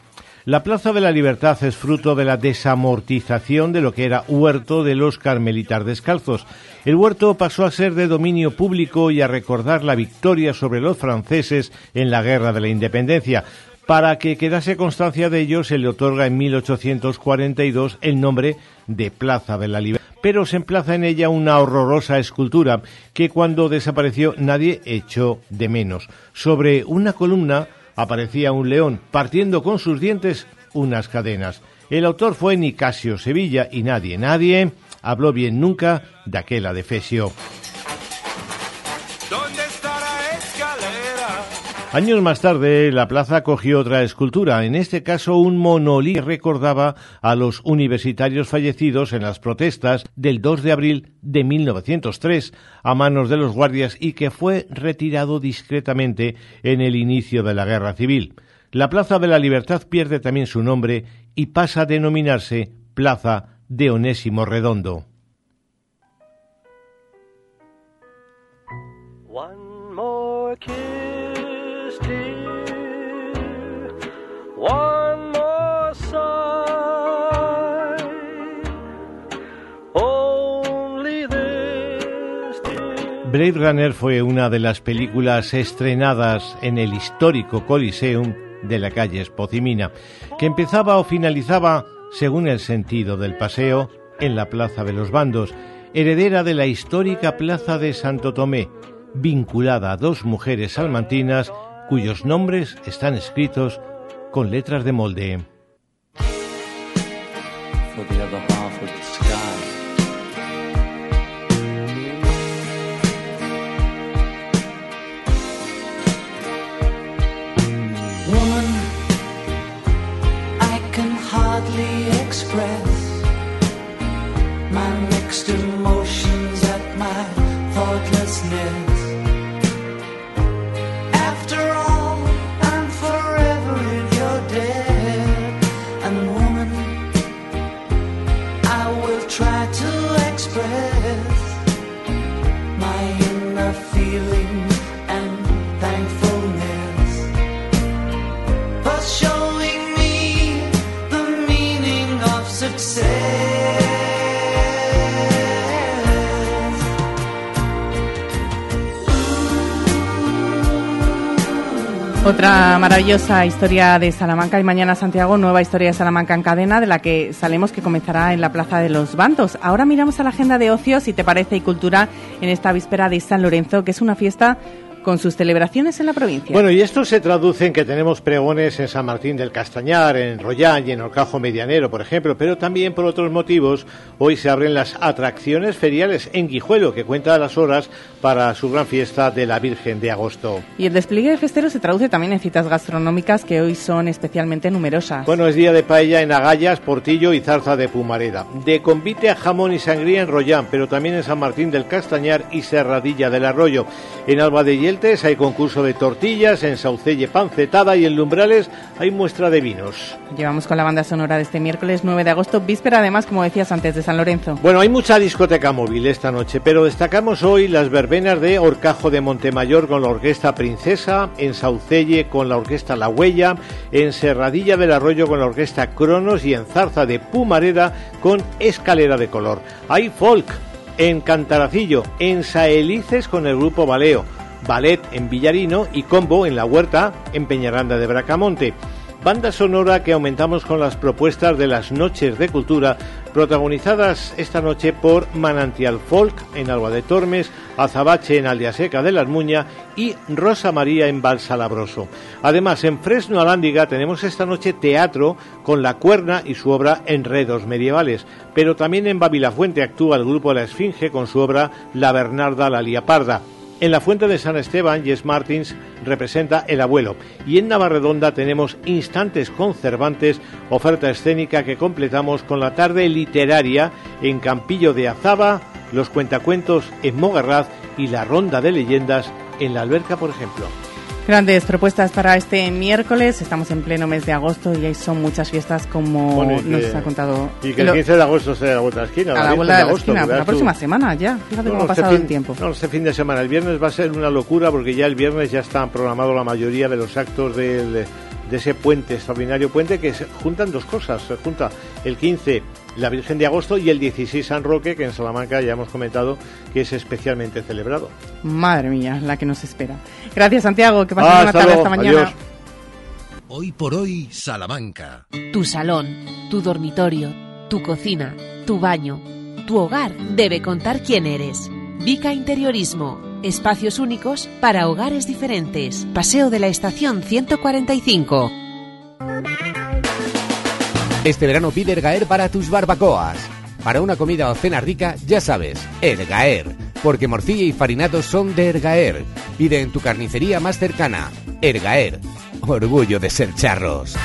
La Plaza de la Libertad es fruto de la desamortización de lo que era huerto de los carmelitas descalzos. El huerto pasó a ser de dominio público y a recordar la victoria sobre los franceses en la Guerra de la Independencia. Para que quedase constancia de ello, se le otorga en 1842 el nombre de Plaza de la Libertad. Pero se emplaza en ella una horrorosa escultura que cuando desapareció nadie echó de menos. Sobre una columna aparecía un león partiendo con sus dientes unas cadenas. El autor fue Nicasio Sevilla y nadie, nadie habló bien nunca de aquel adefesio. Años más tarde, la plaza cogió otra escultura, en este caso un monolito que recordaba a los universitarios fallecidos en las protestas del 2 de abril de 1903 a manos de los guardias y que fue retirado discretamente en el inicio de la Guerra Civil. La Plaza de la Libertad pierde también su nombre y pasa a denominarse Plaza de Onésimo Redondo. Blade Runner fue una de las películas estrenadas en el histórico Coliseum de la calle Espocimina, que empezaba o finalizaba, según el sentido del paseo, en la Plaza de los Bandos, heredera de la histórica Plaza de Santo Tomé, vinculada a dos mujeres salmantinas cuyos nombres están escritos con letras de molde.
Maravillosa historia de Salamanca y mañana Santiago, nueva historia de Salamanca en cadena, de la que sabemos que comenzará en la Plaza de los Bantos. Ahora miramos a la agenda de ocio, si te parece, y cultura en esta víspera de San Lorenzo, que es una fiesta con sus celebraciones en la provincia.
Bueno, y esto se traduce en que tenemos pregones en San Martín del Castañar, en Royán y en Orcajo Medianero, por ejemplo, pero también por otros motivos hoy se abren las atracciones feriales en Guijuelo, que cuenta las horas para su gran fiesta de la Virgen de Agosto.
Y el despliegue de festero se traduce también en citas gastronómicas que hoy son especialmente numerosas.
Bueno, es día de paella en Agallas, Portillo y Zarza de Pumareda, de convite a jamón y sangría en Royán, pero también en San Martín del Castañar y Serradilla del Arroyo. En Alba de Hiel hay concurso de tortillas, en Saucelle pancetada y en Lumbrales hay muestra de vinos.
Llevamos con la banda sonora de este miércoles 9 de agosto, víspera además, como decías antes, de San Lorenzo.
Bueno, hay mucha discoteca móvil esta noche, pero destacamos hoy las verbenas de Orcajo de Montemayor con la Orquesta Princesa, en Saucelle con la Orquesta La Huella, en Serradilla del Arroyo con la Orquesta Cronos y en Zarza de Pumareda con Escalera de Color. Hay folk en Cantaracillo, en Saelices con el grupo Baleo ballet en Villarino y combo en la Huerta en Peñaranda de Bracamonte. Banda sonora que aumentamos con las propuestas de las Noches de Cultura, protagonizadas esta noche por Manantial Folk en Alba de Tormes, Azabache en Aldeaseca de las Muña y Rosa María en Balsalabroso. Además, en Fresno Alándiga tenemos esta noche teatro con La Cuerna y su obra Enredos Medievales, pero también en Babilafuente actúa el grupo La Esfinge con su obra La Bernarda la Liaparda. En la Fuente de San Esteban, Jess Martins representa El Abuelo. Y en Navarredonda tenemos Instantes Conservantes, oferta escénica que completamos con la tarde literaria en Campillo de Azaba, los cuentacuentos en Mogarraz y la ronda de leyendas en la alberca, por ejemplo.
Grandes propuestas para este miércoles. Estamos en pleno mes de agosto y hay son muchas fiestas como
Bueno,
nos
que-
ha contado.
Y que el
lo-
15 de agosto sea la vuelta de la esquina.
a la vuelta de la
agosto,
esquina, la
veas tú.
próxima semana ya. Fíjate cómo ha
este
pasado el
fin-
tiempo.
No, este fin de semana. El viernes va a ser una locura porque ya el viernes ya están programados la mayoría de los actos del- de ese puente, extraordinario puente, que se juntan dos cosas. Se junta el 15 la Virgen de Agosto y el 16 San Roque, que en Salamanca ya hemos comentado que es especialmente celebrado.
Madre mía, la que nos espera. Gracias, Santiago. Que pases
Ah, hasta
tarde
luego.
hasta mañana.
Adiós.
Hoy por hoy, Salamanca.
Tu salón, tu dormitorio, tu cocina, tu baño, tu hogar debe contar quién eres. Vica Interiorismo. Espacios únicos para hogares diferentes. Paseo de la Estación 145.
Este verano pide Ergaer para tus barbacoas. Para una comida o cena rica, ya sabes, Ergaer. Porque morcilla y farinatos son de Ergaer. Pide en tu carnicería más cercana. Ergaer. Orgullo de ser charros.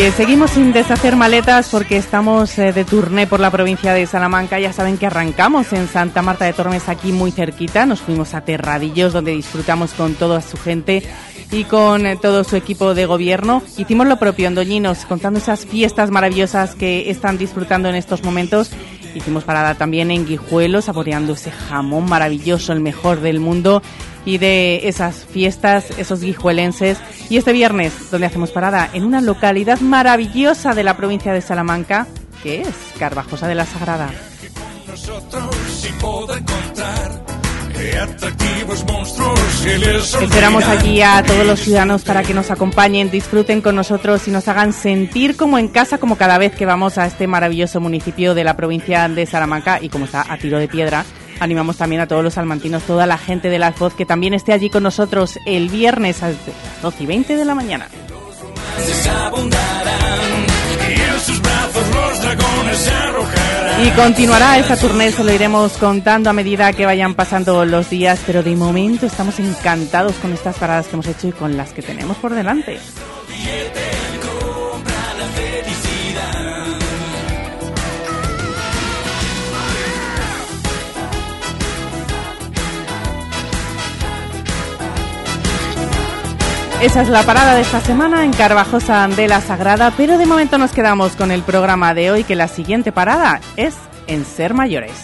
Seguimos sin deshacer maletas porque estamos eh, de turné por la provincia de Salamanca. Ya saben que arrancamos en Santa Marta de Tormes, aquí muy cerquita. Nos fuimos a Terradillos, donde disfrutamos con toda su gente y con eh, todo su equipo de gobierno. Hicimos lo propio en Doñinos, contando esas fiestas maravillosas que están disfrutando en estos momentos. Hicimos parada también en Guijuelo, saboreando ese jamón maravilloso, el mejor del mundo, y de esas fiestas, esos guijuelenses. Y este viernes, donde hacemos parada en una localidad maravillosa de la provincia de Salamanca, que es Carvajosa de la Sagrada. Esperamos aquí a todos los ciudadanos para que nos acompañen, disfruten con nosotros y nos hagan sentir como en casa, como cada vez que vamos a este maravilloso municipio de la provincia de Salamanca y como está a tiro de piedra. Animamos también a todos los salmantinos, toda la gente de la voz que también esté allí con nosotros el viernes a las 12 y 20 de la mañana.
Abundarán y en sus brazos los dragones se arrojarán.
Y continuará esta tournée, se lo iremos contando a medida que vayan pasando los días, pero de momento estamos encantados con estas paradas que hemos hecho y con las que tenemos por delante. Esa es la parada de esta semana en Carvajosa de la Sagrada, pero de momento nos quedamos con el programa de hoy, que la siguiente parada es en Ser Mayores.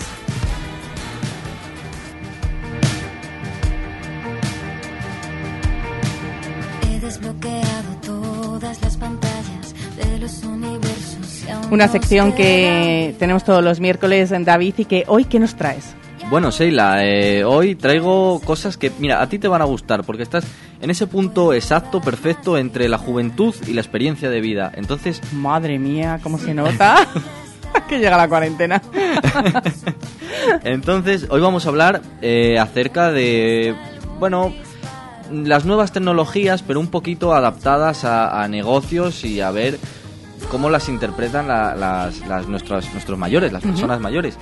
He desbloqueado todas las pantallas de los universos. y aún
Una sección que tenemos todos los miércoles en David y que hoy, ¿qué nos traes?
Bueno, Sheila, eh, hoy traigo cosas que, mira, a ti te van a gustar porque estás en ese punto exacto, perfecto entre la juventud y la experiencia de vida. Entonces,
Madre mía, cómo se nota que llega la cuarentena.
entonces hoy vamos a hablar eh, acerca de, bueno, las nuevas tecnologías, pero un poquito adaptadas a, a negocios y a ver cómo las interpretan la- las, las- nuestros, nuestros mayores, las personas mayores.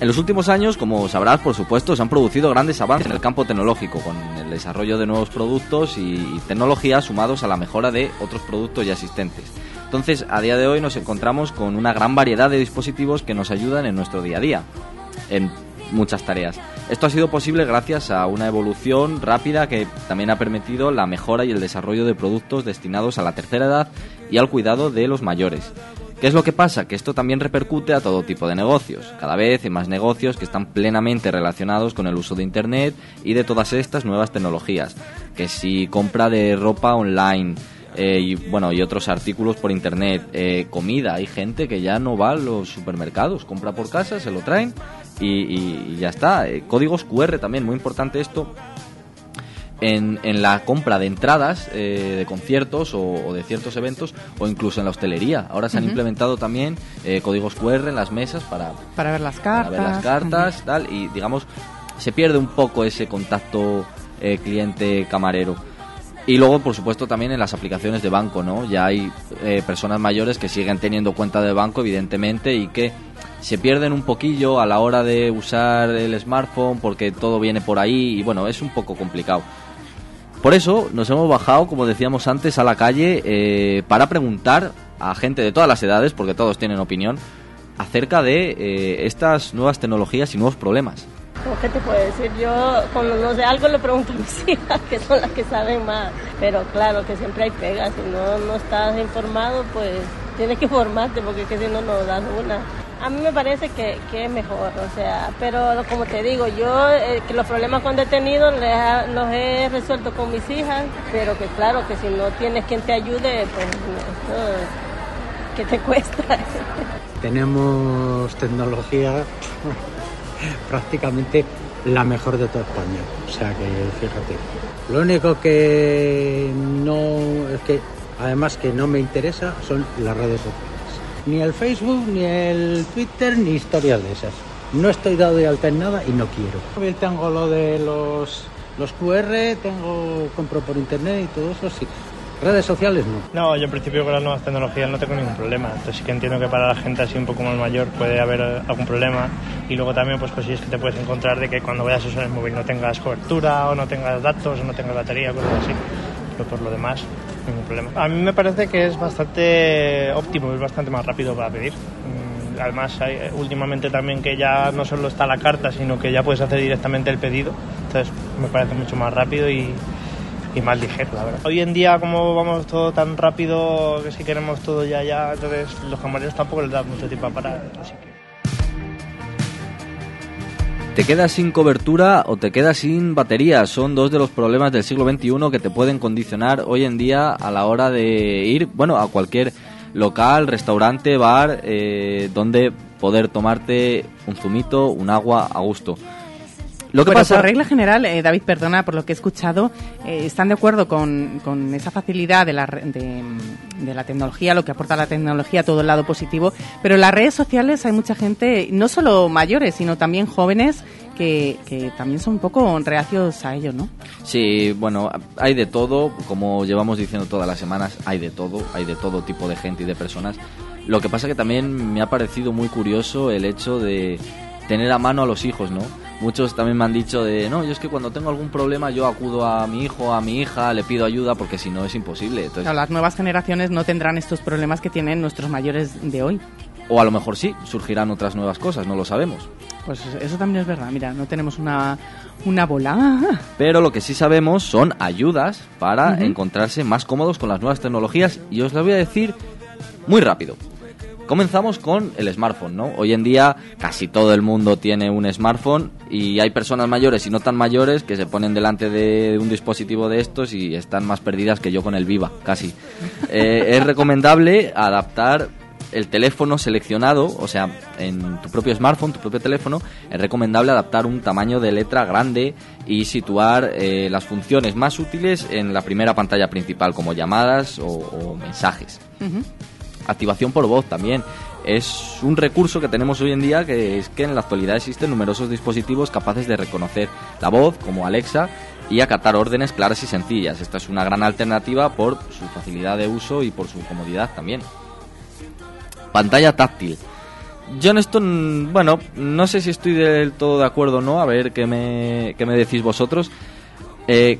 En los últimos años, como sabrás, por supuesto, se han producido grandes avances en el campo tecnológico, con el desarrollo de nuevos productos y, tecnologías sumados a la mejora de otros productos ya existentes. Entonces, a día de hoy nos encontramos con una gran variedad de dispositivos que nos ayudan en nuestro día a día, en muchas tareas. Esto ha sido posible gracias a una evolución rápida que también ha permitido la mejora y el desarrollo de productos destinados a la tercera edad y al cuidado de los mayores. ¿Qué es lo que pasa? Que esto también repercute a todo tipo de negocios. Cada vez hay más negocios que están plenamente relacionados con el uso de Internet y de todas estas nuevas tecnologías. Que si compra de ropa online, eh, y bueno y otros artículos por internet eh, comida hay gente que ya no va a los supermercados compra por casa se lo traen y, ya está Eh, códigos QR también muy importante esto en, en la compra de entradas eh, de conciertos o, o de ciertos eventos o incluso en la hostelería. Ahora se han implementado también eh, códigos QR en las mesas para
Para ver las
para
cartas.
ver las cartas. tal y digamos se pierde un poco ese contacto eh, cliente camarero. Y luego por supuesto también en las aplicaciones de banco no ya hay eh, personas mayores que siguen teniendo cuenta de banco evidentemente y que se pierden un poquillo a la hora de usar el smartphone porque todo viene por ahí y bueno, es un poco complicado. Por eso nos hemos bajado, como decíamos antes, a la calle eh, para preguntar a gente de todas las edades, porque todos tienen opinión, acerca de eh, estas nuevas tecnologías y nuevos problemas.
¿Qué te puedo decir? Yo, cuando no sé algo, le pregunto a mis hijas, que son las que saben más. Pero claro, que siempre hay pegas. Si no, no estás informado, pues tienes que formarte, porque que si no, no das una. A mí me parece que, que es mejor, o sea, pero como te digo, yo eh, que los problemas les ha- los he resuelto con mis hijas, pero que claro, que si no tienes quien te ayude, pues eso, ¿qué te cuesta?
Tenemos tecnología prácticamente la mejor de toda España. O sea que fíjate. Lo único que no es que además que no me interesa son las redes sociales. Ni el Facebook, ni el Twitter, ni historias de esas. No estoy dado de alta en nada y no quiero. Tengo lo de los, los QR, tengo compro por internet y todo eso, sí. Redes sociales no.
No, yo en principio con las nuevas tecnologías no tengo ningún problema. Entonces sí que entiendo que para la gente así un poco más mayor puede haber eh, algún problema. Y luego también pues cosillas que te puedes encontrar de que cuando vayas a usar el móvil no tengas cobertura o no tengas datos o no tengas batería, cosas así. Pero por lo demás, ningún problema. A mí me parece que es bastante óptimo, es bastante más rápido para pedir. Mm, Además, eh, últimamente también que ya no solo está la carta, sino que ya puedes hacer directamente el pedido. Entonces me parece mucho más rápido y, más ligero, la verdad. Hoy en día, como vamos todo tan rápido, que si queremos todo ya, ya, entonces los camareros tampoco les da mucho tiempo a parar. Así que
¿Te quedas sin cobertura o te quedas sin batería? Son dos de los problemas del siglo XXI que te pueden condicionar hoy en día a la hora de ir, bueno, a cualquier local, restaurante, bar, eh, donde poder tomarte un zumito, un agua a gusto. Lo que
Pero
pasa...
por regla general, eh, David, perdona por lo que he escuchado, eh, están de acuerdo con, con esa facilidad de la, de la tecnología, lo que aporta la tecnología, todo el lado positivo, pero en las redes sociales hay mucha gente, no solo mayores, sino también jóvenes, que, que también son un poco reacios a ello, ¿no?
Sí, bueno, hay de todo, como llevamos diciendo todas las semanas, hay de todo, hay de todo tipo de gente y de personas. Lo que pasa que también me ha parecido muy curioso el hecho de tener a mano a los hijos, ¿no? Muchos también me han dicho de, no, yo es que cuando tengo algún problema yo acudo a mi hijo, a mi hija, le pido ayuda porque si no es imposible. Entonces,
Claro, las nuevas generaciones no tendrán estos problemas que tienen nuestros mayores de hoy.
o a lo mejor sí, surgirán otras nuevas cosas, no lo sabemos.
Pues eso también es verdad. Mira, no tenemos una, una bola.
Pero lo que sí sabemos son ayudas para encontrarse más cómodos con las nuevas tecnologías y os las voy a decir muy rápido. Comenzamos con el smartphone, ¿no? Hoy en día casi todo el mundo tiene un smartphone y hay personas mayores y no tan mayores que se ponen delante de un dispositivo de estos y están más perdidas que yo con el Viva, casi. Eh, es recomendable adaptar el teléfono seleccionado, o sea, en tu propio smartphone, tu propio teléfono, es recomendable adaptar un tamaño de letra grande y situar eh, las funciones más útiles en la primera pantalla principal, como llamadas o, o mensajes. Activación por voz también. Es un recurso que tenemos hoy en día que es que en la actualidad existen numerosos dispositivos capaces de reconocer la voz, como Alexa, y acatar órdenes claras y sencillas. Esta es una gran alternativa por su facilidad de uso y por su comodidad también. Pantalla táctil. Yo en esto, bueno, no sé si estoy del todo de acuerdo o no, a ver qué me, qué me decís vosotros. Eh,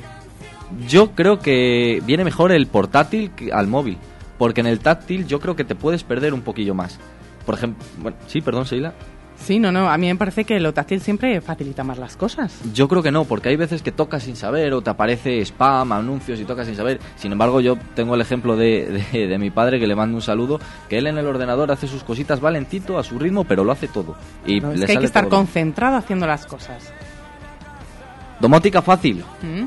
yo creo que viene mejor el portátil que al móvil, porque en el táctil yo creo que te puedes perder un poquillo más. Por ejemplo, bueno, sí, perdón, Sheila.
Sí, no, no, a mí me parece que lo táctil siempre facilita más las cosas.
Yo creo que no, porque hay veces que tocas sin saber o te aparece spam, anuncios y tocas sin saber. Sin embargo, yo tengo el ejemplo de, de- de mi padre que le mando un saludo, que él en el ordenador hace sus cositas va lentito a su ritmo, pero lo hace todo. Y
No,
le
es que hay
sale
que estar
todo
concentrado haciendo las cosas.
Domótica fácil.
¿Mm?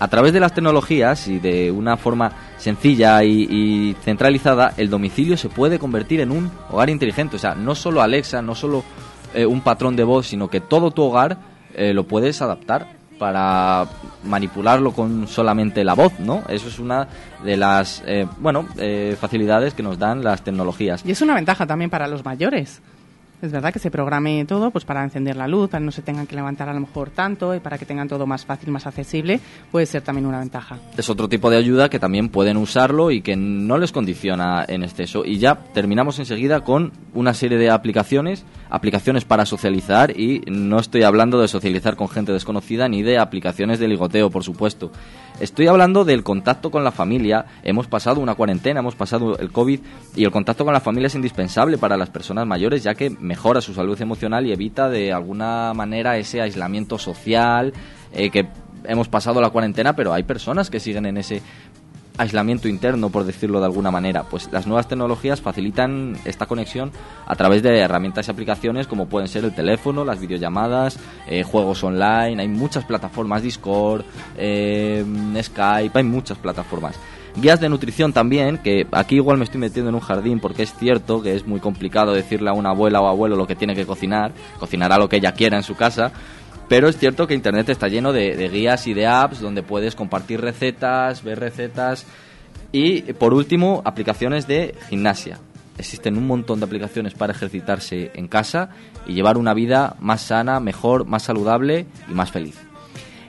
A través de las tecnologías y de una forma sencilla y, centralizada, el domicilio se puede convertir en un hogar inteligente. O sea, no solo Alexa, no solo eh, un patrón de voz, sino que todo tu hogar eh, lo puedes adaptar para manipularlo con solamente la voz, ¿no? Eso es una de las, eh, bueno, eh, facilidades que nos dan las tecnologías.
Y es una ventaja también para los mayores. Es verdad que se programe todo pues para encender la luz, para no se tengan que levantar a lo mejor tanto y para que tengan todo más fácil, más accesible, puede ser también una ventaja.
es otro tipo de ayuda que también pueden usarlo y que no les condiciona en exceso. Y ya terminamos enseguida con una serie de aplicaciones, aplicaciones para socializar y no estoy hablando de socializar con gente desconocida ni de aplicaciones de ligoteo, por supuesto. Estoy hablando del contacto con la familia. Hemos pasado una cuarentena, hemos pasado el COVID y el contacto con la familia es indispensable para las personas mayores ya que mejora su salud emocional y evita de alguna manera ese aislamiento social eh, que hemos pasado la cuarentena, pero hay personas que siguen en ese aislamiento interno, por decirlo de alguna manera. Pues las nuevas tecnologías facilitan esta conexión a través de herramientas y aplicaciones como pueden ser el teléfono, las videollamadas, eh, juegos online, hay muchas plataformas, Discord, eh, Skype, hay muchas plataformas. Guías de nutrición también, que aquí igual me estoy metiendo en un jardín porque es cierto que es muy complicado decirle a una abuela o abuelo lo que tiene que cocinar, cocinará lo que ella quiera en su casa, pero es cierto que Internet está lleno de, guías y de apps donde puedes compartir recetas, ver recetas y, por último, aplicaciones de gimnasia. Existen un montón de aplicaciones para ejercitarse en casa y llevar una vida más sana, mejor, más saludable y más feliz.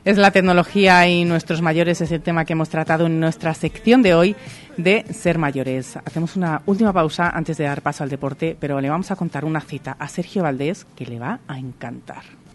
Es la tecnología y nuestros mayores es el tema que hemos tratado en nuestra sección de hoy de ser mayores. Hacemos una última pausa antes de dar paso al deporte, pero le vamos a contar una cita a Sergio Valdés que le va a encantar.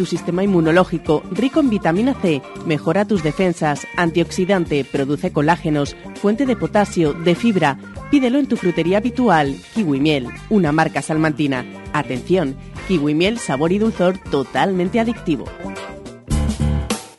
tu sistema inmunológico, rico en vitamina C, mejora tus defensas, antioxidante, produce colágenos, fuente de potasio, de fibra. Pídelo en tu frutería habitual. Kiwi miel, una marca salmantina. Atención, kiwi miel, sabor y dulzor totalmente adictivo.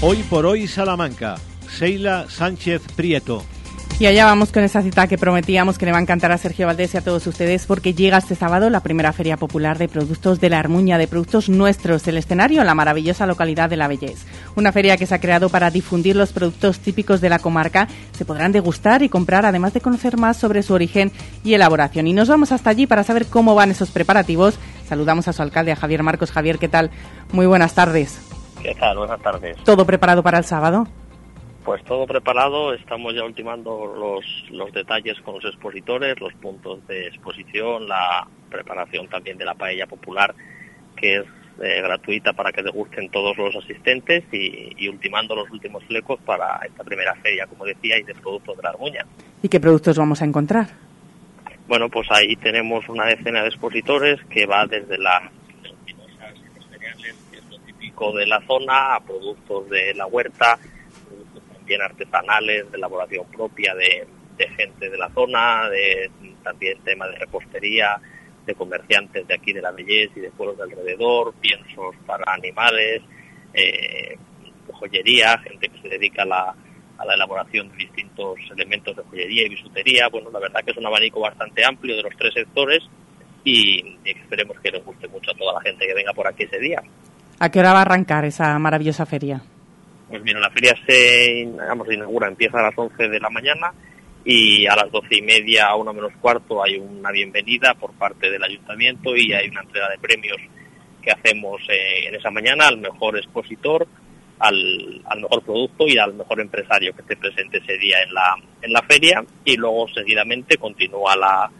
Hoy por hoy Salamanca, Seila Sánchez Prieto.
Y allá vamos con esa cita que prometíamos que le va a encantar a Sergio Valdés y a todos ustedes porque llega este sábado la primera Feria Popular de Productos de la Armuña, de productos nuestros, el escenario la maravillosa localidad de La Bellez. Una feria que se ha creado para difundir los productos típicos de la comarca. Se podrán degustar y comprar además de conocer más sobre su origen y elaboración. Y nos vamos hasta allí para saber cómo van esos preparativos. Saludamos a su alcalde, a Javier Marcos. Javier, ¿qué tal? Muy buenas tardes.
¿Qué tal? Buenas tardes.
¿Todo preparado para el sábado?
Pues todo preparado, estamos ya ultimando los, los detalles con los expositores, los puntos de exposición, la preparación también de la paella popular, que es eh, gratuita para que degusten todos los asistentes y, y, ultimando los últimos flecos para esta primera feria, como decía, y de productos de la Armuña.
¿Y qué productos vamos a encontrar?
Bueno, pues ahí tenemos una decena de expositores que va desde de la zona a productos de la huerta, productos también artesanales, de elaboración propia de, gente de la zona, de también tema de repostería, de comerciantes de aquí de la belleza y de pueblos de alrededor, piensos para animales, eh, joyería, gente que se dedica a la, a la elaboración de distintos elementos de joyería y bisutería. Bueno, la verdad que es un abanico bastante amplio de los tres sectores y esperemos que les guste mucho a toda la gente que venga por aquí ese día.
¿A qué hora va a arrancar esa maravillosa feria?
Pues mira, la feria se inaugura, empieza a las 11 de la mañana y a las doce y media, a una menos cuarto, hay una bienvenida por parte del ayuntamiento y hay una entrega de premios que hacemos eh, en esa mañana al mejor expositor, al, al, mejor producto y al mejor empresario que esté presente ese día en la, en la feria y luego seguidamente continúa la,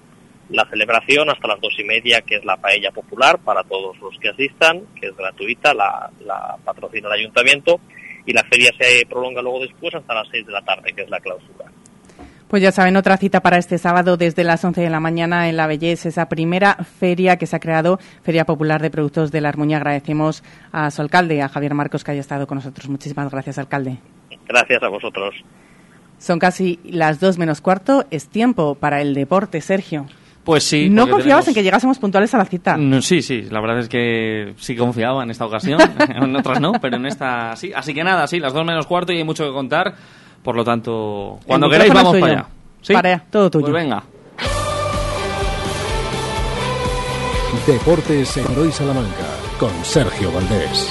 la celebración hasta las dos y media, que es la paella popular para todos los que asistan, que es gratuita, la, la patrocina el ayuntamiento, y la feria se prolonga luego después hasta las seis de la tarde, que es la clausura.
Pues ya saben, otra cita para este sábado desde las 11 de la mañana en La Belleza, esa primera feria que se ha creado, Feria Popular de Productos de la Armuña. Agradecemos a su alcalde, a Javier Marcos, que haya estado con nosotros. Muchísimas gracias, alcalde.
Gracias a vosotros.
Son casi las dos menos cuarto. Es tiempo para el deporte, Sergio.
Pues sí.
No confiabas
tenemos-
en que llegásemos puntuales a la cita.
No, sí, sí, la verdad es que sí confiaba en esta ocasión, en otras no, pero en esta sí. Así que nada, sí, las dos menos cuarto y hay mucho que contar, por lo tanto, cuando queráis vamos para allá. ¿Sí?
Para allá, todo tuyo.
Pues venga.
Deportes en Salamanca con Sergio Valdés.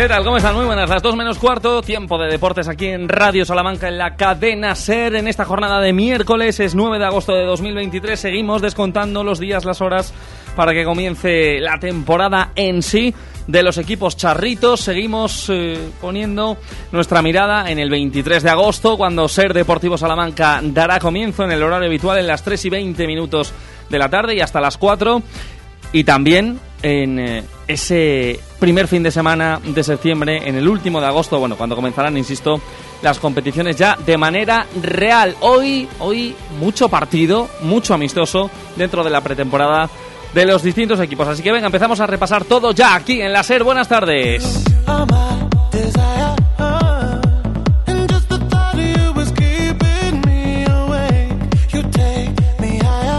¿Qué tal? ¿Cómo están? Muy buenas. Las dos menos cuarto, tiempo de deportes aquí en Radio Salamanca, en la cadena SER. En esta jornada de miércoles, es 9 de agosto de 2023. Seguimos descontando los días, las horas, para que comience la temporada en sí de los equipos charritos. Seguimos eh, poniendo nuestra mirada en el 23 de agosto, cuando SER Deportivo Salamanca dará comienzo en el horario habitual en las 3 y 20 minutos de la tarde y hasta las 4. Y también en eh, ese primer fin de semana de septiembre, en el último de agosto, bueno, cuando comenzarán, insisto, las competiciones ya de manera real. Hoy, hoy mucho partido, mucho amistoso dentro de la pretemporada de los distintos equipos. Así que venga, empezamos a repasar todo ya aquí en la SER. Buenas tardes.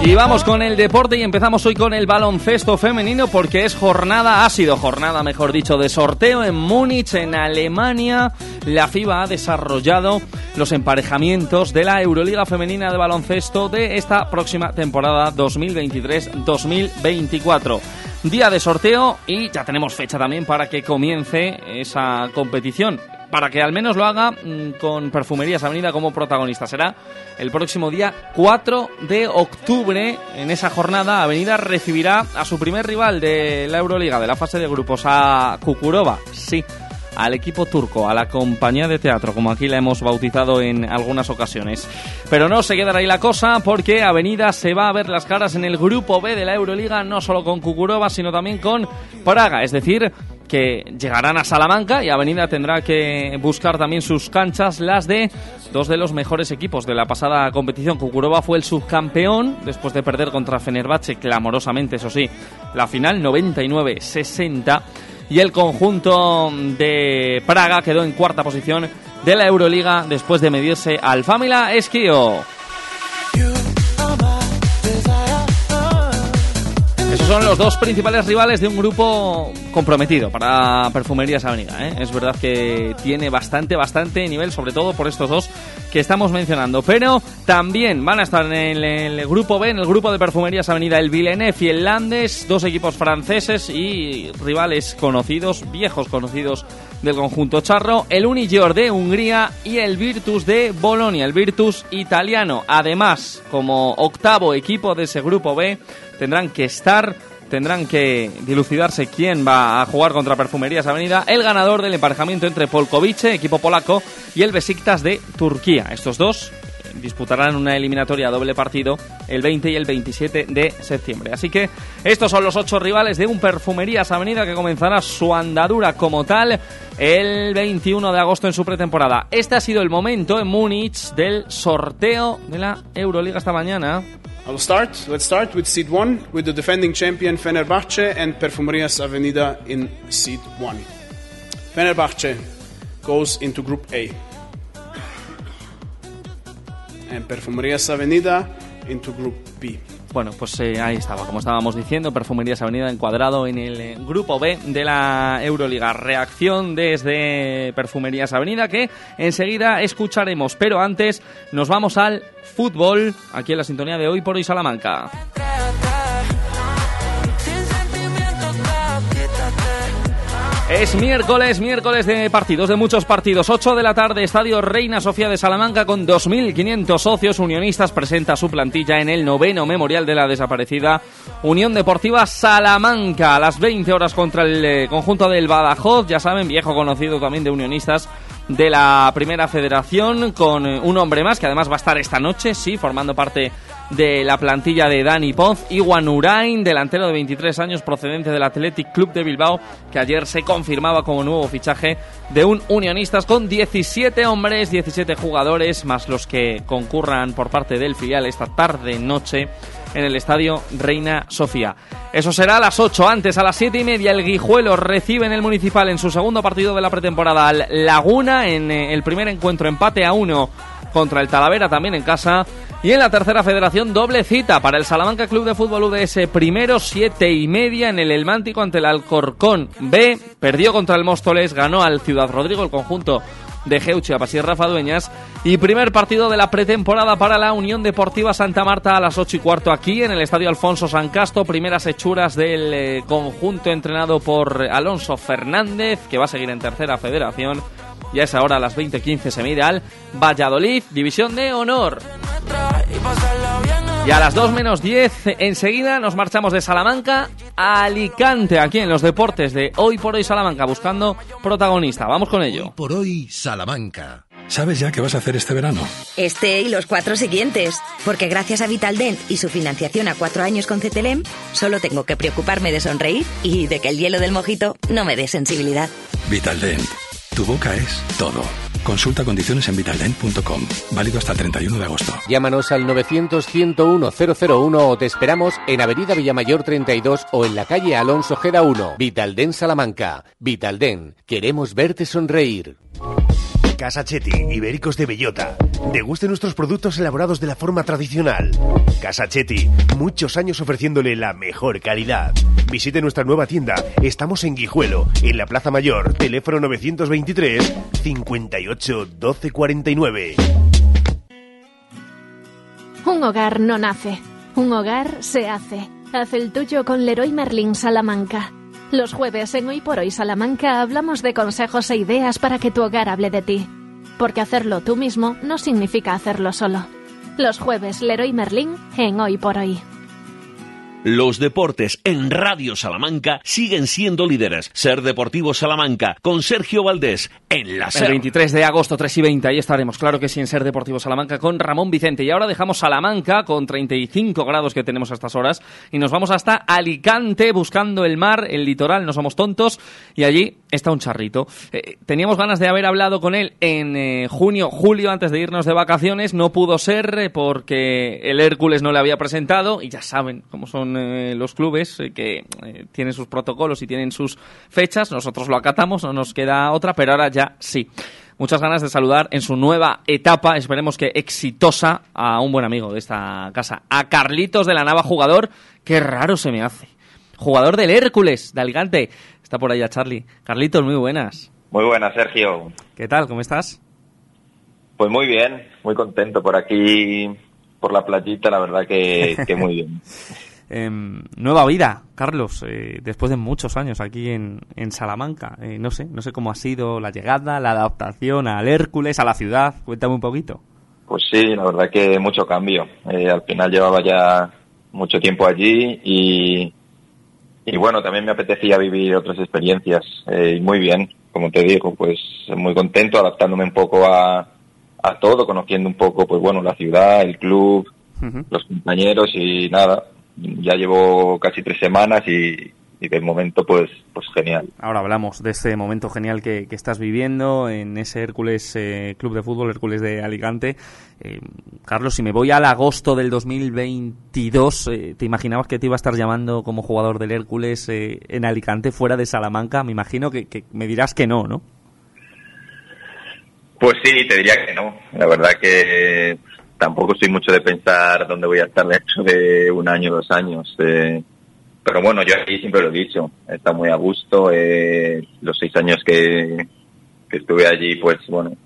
Y vamos con el deporte y empezamos hoy con el baloncesto femenino porque es jornada, ha sido jornada, mejor dicho, de sorteo en Múnich, en Alemania. La FIBA ha desarrollado los emparejamientos de la Euroliga Femenina de Baloncesto de esta próxima temporada 2023-2024. Día de sorteo y ya tenemos fecha también para que comience esa competición para que al menos lo haga mm, con Perfumerías Avenida como protagonista. Será el próximo día 4 de octubre. En esa jornada, Avenida recibirá a su primer rival de la Euroliga, de la fase de grupos, a Kukurova. Sí, al equipo turco, a la compañía de teatro, como aquí la hemos bautizado en algunas ocasiones. Pero no se quedará ahí la cosa, porque Avenida se va a ver las caras en el grupo B de la Euroliga, no solo con Kukurova, sino también con Praga. Es decir, que llegarán a Salamanca y Avenida tendrá que buscar también sus canchas, las de dos de los mejores equipos de la pasada competición. Kukurova fue el subcampeón después de perder contra Fenerbahce clamorosamente, eso sí, la final 99-60 y el conjunto de Praga quedó en cuarta posición de la Euroliga después de medirse al Famila Esquio. Son los dos principales rivales de un grupo comprometido para Perfumerías Avenida. ¿eh? Es verdad que tiene bastante, bastante nivel, sobre todo por estos dos que estamos mencionando. Pero también van a estar en el, grupo B, en el grupo de Perfumerías Avenida, el Villeneuve y el Landes, dos equipos franceses y rivales conocidos, viejos conocidos del conjunto charro, el Unigior de Hungría y el Virtus de Bolonia, el Virtus italiano. Además, como octavo equipo de ese grupo B, tendrán que estar, tendrán que dilucidarse quién va a jugar contra Perfumerías Avenida, el ganador del emparejamiento entre Polkovice, equipo polaco, y el Besiktas de Turquía. Estos dos disputarán una eliminatoria a doble partido el 20 y el 27 de septiembre. Así que estos son los ocho rivales de un Perfumerías Avenida que comenzará su andadura como tal el 21 de agosto en su pretemporada. Este ha sido el momento en Múnich del sorteo de la Euroliga esta mañana.
I'll start. Let's start with seed one, with the defending champion Fenerbahce and Perfumerias Avenida in seed one. Fenerbahce goes into Group A, and Perfumerias Avenida into Group B.
Bueno, pues eh, ahí estaba, como estábamos diciendo, Perfumerías Avenida encuadrado en el grupo B de la Euroliga. Reacción desde Perfumerías Avenida que enseguida escucharemos, pero antes nos vamos al fútbol, aquí en la sintonía de hoy por hoy Salamanca. Es miércoles, miércoles de partidos, de muchos partidos. 8 de la tarde, Estadio Reina Sofía de Salamanca con 2.500 socios unionistas. Presenta su plantilla en el noveno memorial de la desaparecida Unión Deportiva Salamanca. A las 20 horas contra el eh, conjunto del Badajoz, ya saben, viejo conocido también de unionistas de la Primera Federación, con eh, un hombre más que además va a estar esta noche, sí, formando parte de la plantilla de Dani Ponz, Iwan Urain, delantero de 23 años procedente del Athletic Club de Bilbao, que ayer se confirmaba como nuevo fichaje de un Unionistas con 17 hombres, 17 jugadores, más los que concurran por parte del filial esta tarde-noche en el estadio Reina Sofía. Eso será a las 8. Antes, a las 7 y media, el Guijuelo recibe en el Municipal en su segundo partido de la pretemporada al Laguna en eh, el primer encuentro empate a 1 contra el Talavera también en casa. Y en la tercera federación, doble cita para el Salamanca Club de Fútbol UDS. Primero, siete y media en el Elmántico ante el Alcorcón B. Perdió contra el Móstoles, ganó al Ciudad Rodrigo el conjunto de Geuche a Pasir Rafa Dueñas. Y primer partido de la pretemporada para la Unión Deportiva Santa Marta a las ocho y cuarto aquí en el Estadio Alfonso San Casto. Primeras hechuras del eh, conjunto entrenado por Alonso Fernández, que va a seguir en tercera federación. Y a esa hora, a las 20.15, se mide al Valladolid, División de Honor. Y a las 2 menos 10, enseguida nos marchamos de Salamanca a Alicante, aquí en los deportes de Hoy por Hoy Salamanca, buscando protagonista. Vamos con ello.
Por hoy, Salamanca.
¿Sabes ya qué vas a hacer este verano?
Este y los cuatro siguientes. Porque gracias a Vitaldent y su financiación a cuatro años con CTLM, solo tengo que preocuparme de sonreír y de que el hielo del mojito no me dé sensibilidad.
Vitaldent. Tu boca es todo. Consulta condiciones en vitaldent.com. Válido hasta el 31 de agosto.
Llámanos al 900-101-001 o te esperamos en Avenida Villamayor 32 o en la calle Alonso Gera 1. Vitalden Salamanca. Vitalden. Queremos verte sonreír.
Casa Chetti, Ibéricos de Bellota. Deguste nuestros productos elaborados de la forma tradicional. Casa Chetti, muchos años ofreciéndole la mejor calidad. Visite nuestra nueva tienda. Estamos en Guijuelo, en la Plaza Mayor, teléfono 923 58 12 49.
Un hogar no nace, un hogar se hace. Haz el tuyo con Leroy Merlin Salamanca. Los jueves en Hoy por Hoy Salamanca hablamos de consejos e ideas para que tu hogar hable de ti. Porque hacerlo tú mismo no significa hacerlo solo. Los jueves Leroy Merlin en Hoy por Hoy.
Los deportes en Radio Salamanca siguen siendo líderes. Ser Deportivo Salamanca con Sergio Valdés en la
El
SER.
23 de agosto, 3 y 20, ahí estaremos, claro que sí, en Ser Deportivo Salamanca con Ramón Vicente. Y ahora dejamos Salamanca con 35 grados que tenemos a estas horas y nos vamos hasta Alicante buscando el mar, el litoral, no somos tontos, y allí está un charrito. Eh, teníamos ganas de haber hablado con él en eh, junio, julio, antes de irnos de vacaciones, no pudo ser eh, porque el Hércules no le había presentado y ya saben cómo son eh, los clubes eh, que eh, tienen sus protocolos y tienen sus fechas, nosotros lo acatamos, no nos queda otra, pero ahora ya sí. Muchas ganas de saludar en su nueva etapa, esperemos que exitosa, a un buen amigo de esta casa, a Carlitos de la Nava, jugador, qué raro se me hace. Jugador del Hércules, de Alicante. Está por allá Charlie. Carlitos, muy buenas.
Muy buenas, Sergio.
¿Qué tal? ¿Cómo estás?
Pues muy bien, muy contento por aquí, por la playita, la verdad que, que muy bien.
Em, nueva vida, Carlos, eh, después de muchos años aquí en, en Salamanca. Eh, no sé, no sé cómo ha sido la llegada, la adaptación al Hércules, a la ciudad. Cuéntame un poquito.
Pues sí, la verdad que mucho cambio. Eh, al final llevaba ya mucho tiempo allí y, y bueno, también me apetecía vivir otras experiencias. Y muy bien, como te digo, pues muy contento, adaptándome un poco a, a todo, conociendo un poco, pues bueno, la ciudad, el club, los compañeros y nada. Ya llevo casi tres semanas y, y de momento pues pues genial.
Ahora hablamos de este momento genial que, que estás viviendo en ese Hércules eh, Club de Fútbol, Hércules de Alicante. Eh, Carlos, si me voy al agosto del 2022, eh, ¿te imaginabas que te iba a estar llamando como jugador del Hércules eh, en Alicante, fuera de Salamanca? Me imagino que, que me dirás que no, ¿no?
Pues sí, te diría que no. La verdad que tampoco soy mucho de pensar dónde voy a estar dentro de un año, dos años. Eh, pero bueno, yo aquí siempre lo he dicho, he muy a gusto. eh, los seis años que, que estuve allí, pues bueno,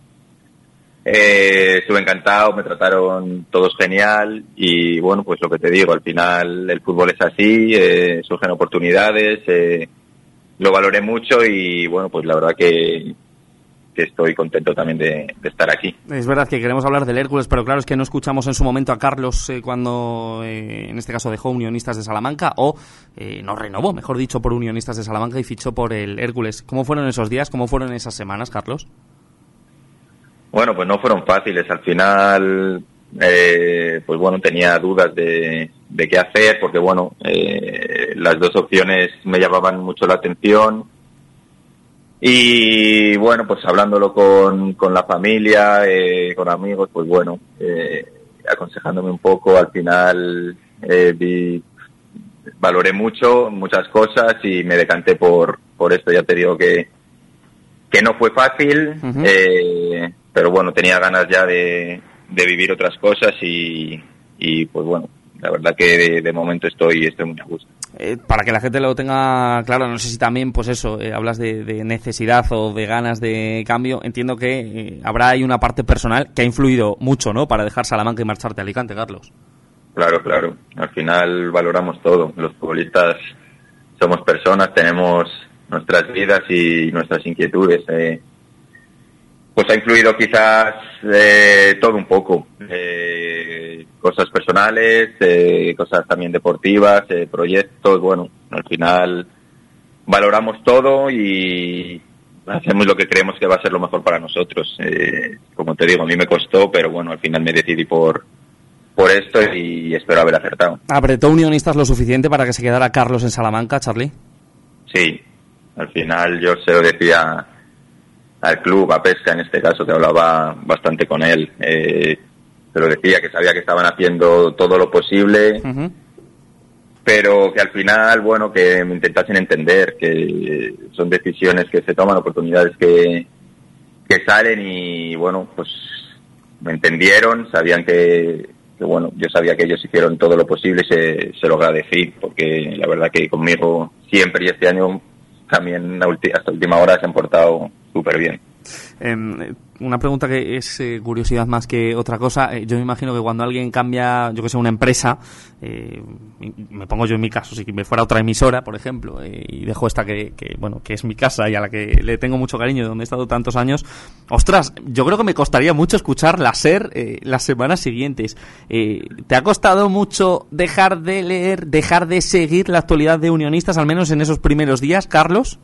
eh, estuve encantado, me trataron todos genial y bueno, pues lo que te digo, al final el fútbol es así, eh, surgen oportunidades, eh, lo valoré mucho y bueno, pues la verdad que, que estoy contento también de, de estar aquí.
Es verdad que queremos hablar del Hércules, pero claro, es que no escuchamos en su momento a Carlos eh, cuando, eh, en este caso, dejó Unionistas de Salamanca o eh, no renovó, mejor dicho, por Unionistas de Salamanca y fichó por el Hércules. ¿Cómo fueron esos días? ¿Cómo fueron esas semanas, Carlos?
Bueno, pues no fueron fáciles. Al final, eh, pues bueno, tenía dudas de, de qué hacer, porque bueno, eh, las dos opciones me llamaban mucho la atención. Y bueno, pues hablándolo con, con la familia, eh, con amigos, pues bueno, eh, aconsejándome un poco, al final eh, vi- valoré mucho, muchas cosas y me decanté por, por esto. Ya te digo que, que no fue fácil, eh, pero bueno, tenía ganas ya de, de vivir otras cosas y, y pues bueno, la verdad que de, de momento estoy, estoy muy a gusto.
Eh, para que la gente lo tenga claro, no sé si también, pues eso, eh, hablas de, de necesidad o de ganas de cambio. Entiendo que eh, habrá ahí una parte personal que ha influido mucho, ¿no? Para dejar Salamanca y marcharte a Alicante, Carlos.
Claro, claro. Al final valoramos todo. Los futbolistas somos personas, tenemos nuestras vidas y nuestras inquietudes. eh. Pues ha influido quizás eh, todo un poco. Eh, cosas personales, eh, cosas también deportivas, eh, proyectos. Bueno, al final valoramos todo y hacemos lo que creemos que va a ser lo mejor para nosotros. Eh, como te digo, a mí me costó, pero bueno, al final me decidí por, por esto y espero haber acertado.
¿Apretó Unionistas lo suficiente para que se quedara Carlos en Salamanca, Charlie?
Sí, al final yo se lo decía al club, a Pesca en este caso, que hablaba bastante con él. Eh, se lo decía que sabía que estaban haciendo todo lo posible, pero que al final, bueno, que me intentasen entender que son decisiones que se toman, oportunidades que, que salen y, bueno, pues me entendieron, sabían que, que, bueno, yo sabía que ellos hicieron todo lo posible y se, se lo agradecí, porque la verdad que conmigo siempre y este año también hasta última hora se han portado súper bien.
Em, una pregunta que es eh, curiosidad más que otra cosa. Eh, yo me imagino que cuando alguien cambia, yo que sé, una empresa, eh, me pongo yo en mi caso, si me fuera otra emisora, por ejemplo, y dejo esta que, bueno, que es mi casa y a la que le tengo mucho cariño, donde he estado tantos años, ostras, yo creo que me costaría mucho escuchar la SER las semanas siguientes. ¿Te ha costado mucho dejar de leer, dejar de seguir la actualidad de unionistas, al menos en esos primeros días, Carlos?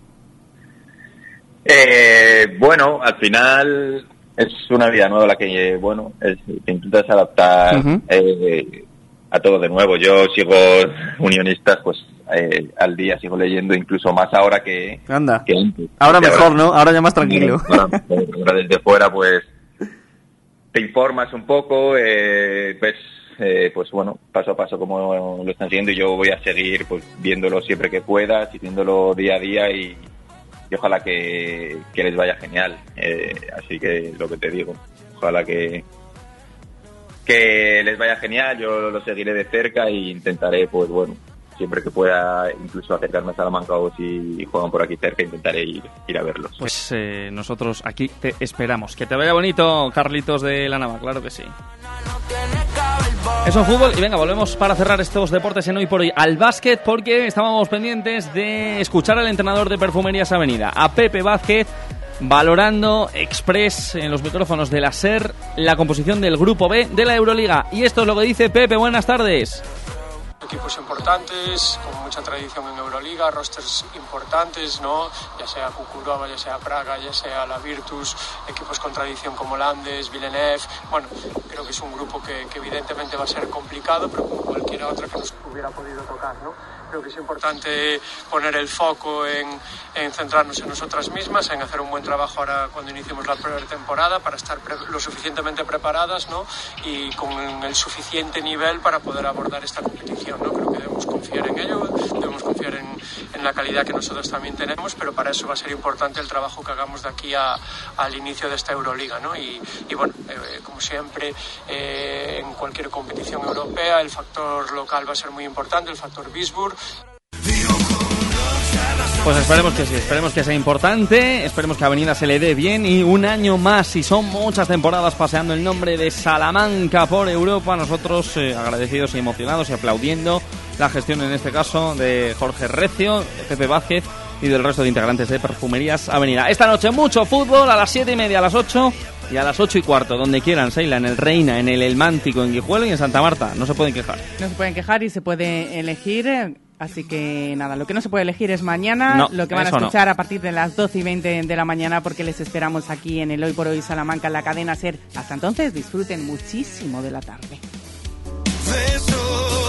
Eh, bueno, al final es una vida nueva la que, bueno, es- te intentas adaptar eh, a todo de nuevo. Yo sigo unionistas, pues eh, al día sigo leyendo incluso más ahora que,
Anda.
que antes.
Ahora mejor, ¿no? Ahora ya más tranquilo.
Ahora, ahora desde fuera, pues te informas un poco, eh, ves, eh, pues bueno, paso a paso como lo están siguiendo y yo voy a seguir pues viéndolo siempre que pueda, siguiéndolo día a día y, y ojalá que, que les vaya genial. Eh, así que lo que te digo, ojalá que que les vaya genial, yo lo seguiré de cerca e intentaré, pues bueno, siempre que pueda incluso acercarme a Salamanca o si juegan por aquí cerca, intentaré ir, ir a verlos.
Pues eh, nosotros aquí te esperamos. Que te vaya bonito, Carlitos de la Nava, claro que sí. Eso en fútbol y venga, volvemos para cerrar estos deportes en hoy por hoy al básquet porque estábamos pendientes de escuchar al entrenador de Perfumerías Avenida, a Pepe Vázquez, valorando express en los micrófonos de la SER la composición del grupo B de la Euroliga. Y esto es lo que dice Pepe, buenas tardes.
Equipos importantes, con mucha tradición en Euroliga, rosters importantes, ¿no? Ya sea Kukurova, ya sea Praga, ya sea la Virtus, equipos con tradición como Landes, Villeneuve. Bueno, creo que es un grupo que, que evidentemente va a ser complicado, pero como cualquiera otra que nos hubiera podido tocar, ¿no? Creo que es importante poner el foco en, en centrarnos en nosotras mismas, en hacer un buen trabajo ahora cuando iniciemos la pretemporada para estar lo suficientemente preparadas ¿no? y con el suficiente nivel para poder abordar esta competición. ¿no? Creo que debemos confiar en ello, debemos confiar en, en la calidad que nosotros también tenemos, pero para eso va a ser importante el trabajo que hagamos de aquí a- al inicio de esta Euroliga. ¿no? Y, y bueno, eh, como siempre, eh, en cualquier competición europea el factor local va a ser muy importante, el factor Bisburg.
Pues esperemos que sí, esperemos que sea importante, esperemos que Avenida se le dé bien y un año más, y son muchas temporadas paseando el nombre de Salamanca por Europa, nosotros eh, agradecidos y emocionados y aplaudiendo la gestión en este caso de Jorge Recio, de Pepe Vázquez y del resto de integrantes de Perfumerías Avenida. Esta noche mucho fútbol a las 7 y media, a las 8 y a las 8 y cuarto, donde quieran, Seila, en el Reina, en el El Mántico, en Guijuelo y en Santa Marta, no se pueden quejar.
No se pueden quejar y se puede elegir. Así que nada, lo que no se puede elegir es mañana,
No,
lo que van a
no.
escuchar a partir de las 12 y 20 de la mañana, porque les esperamos aquí en el Hoy por Hoy Salamanca, en la cadena Ser. Hasta entonces, disfruten muchísimo de la tarde.
Besos